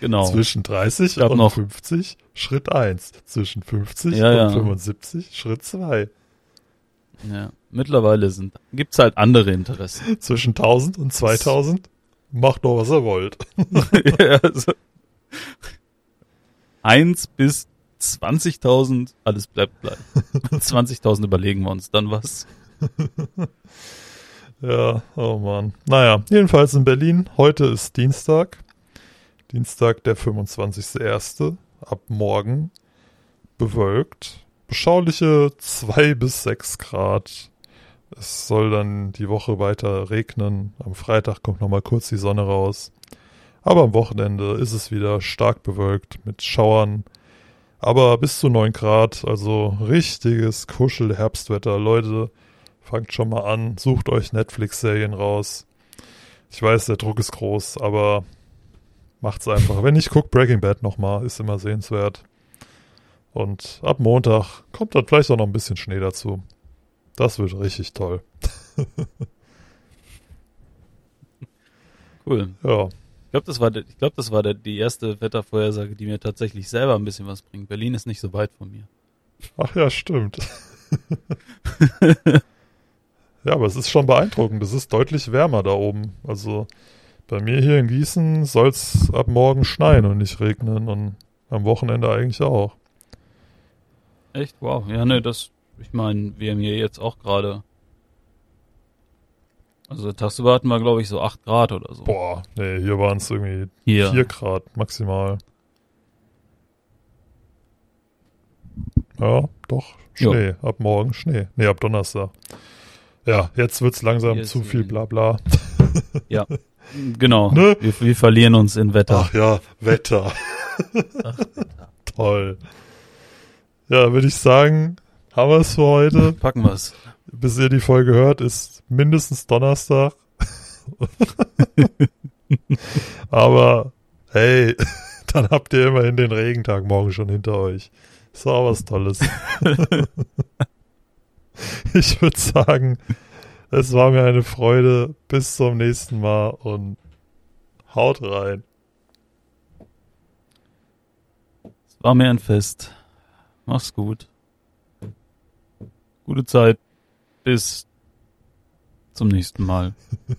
genau. zwischen 30 gab und noch- 50 Schritt 1. Zwischen 50 Ja, und ja. 75 Schritt 2. Ja. Mittlerweile sind gibt's halt andere Interessen. [laughs] Zwischen 1000 und 2000 macht doch, was ihr wollt. [laughs] ja, also, eins bis 20.000, alles bleibt gleich. [laughs] 20.000 überlegen wir uns dann was. Ja, oh Mann. Naja, jedenfalls in Berlin. Heute ist Dienstag. Dienstag, der 25.01. Ab morgen. Bewölkt. Beschauliche 2 bis 6 Grad. Es soll dann die Woche weiter regnen. Am Freitag kommt nochmal kurz die Sonne raus. Aber am Wochenende ist es wieder stark bewölkt mit Schauern. Aber bis zu 9 Grad, also richtiges Kuschel-Herbstwetter. Leute, fangt schon mal an, sucht euch Netflix-Serien raus. Ich weiß, der Druck ist groß, aber macht's einfach. Wenn ich guckt Breaking Bad nochmal, ist immer sehenswert. Und ab Montag kommt dann vielleicht auch noch ein bisschen Schnee dazu. Das wird richtig toll. [laughs] Cool. Ja, Ich glaube, das war, ich glaub, das war der, die erste Wettervorhersage, die mir tatsächlich selber ein bisschen was bringt. Berlin ist nicht so weit von mir. ach ja, stimmt. [laughs] ja, aber es ist schon beeindruckend. Es ist deutlich wärmer da oben. Also bei mir hier in Gießen soll es ab morgen schneien und nicht regnen und am Wochenende eigentlich auch. Echt? Wow. Ja, ne, das, ich meine, wir haben hier jetzt auch gerade. Also tagsüber hatten wir, glaube ich, so 8 Grad oder so. Boah, nee, hier waren es irgendwie Hier. 4 Grad maximal. Ja, doch, Jo. Schnee. Ab morgen Schnee. Nee, ab Donnerstag. Ja, jetzt wird's langsam Hier zu viel Blabla. [laughs] Genau. Ne? Wir, wir verlieren uns in Wetter. Ach ja, Wetter. [laughs] Toll. Ja, würde ich sagen, haben wir es für heute. Packen wir's. Bis ihr die Folge hört, ist mindestens Donnerstag. [laughs] Aber hey, [laughs] dann habt ihr immerhin den Regentag morgen schon hinter euch. Ist auch was Tolles. ich würde sagen, es war mir eine Freude. Bis zum nächsten Mal und haut rein. War mir ein Fest. Mach's gut. Gute Zeit. Bis zum nächsten Mal.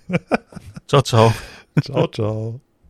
[laughs] ciao, ciao. Ciao, ciao.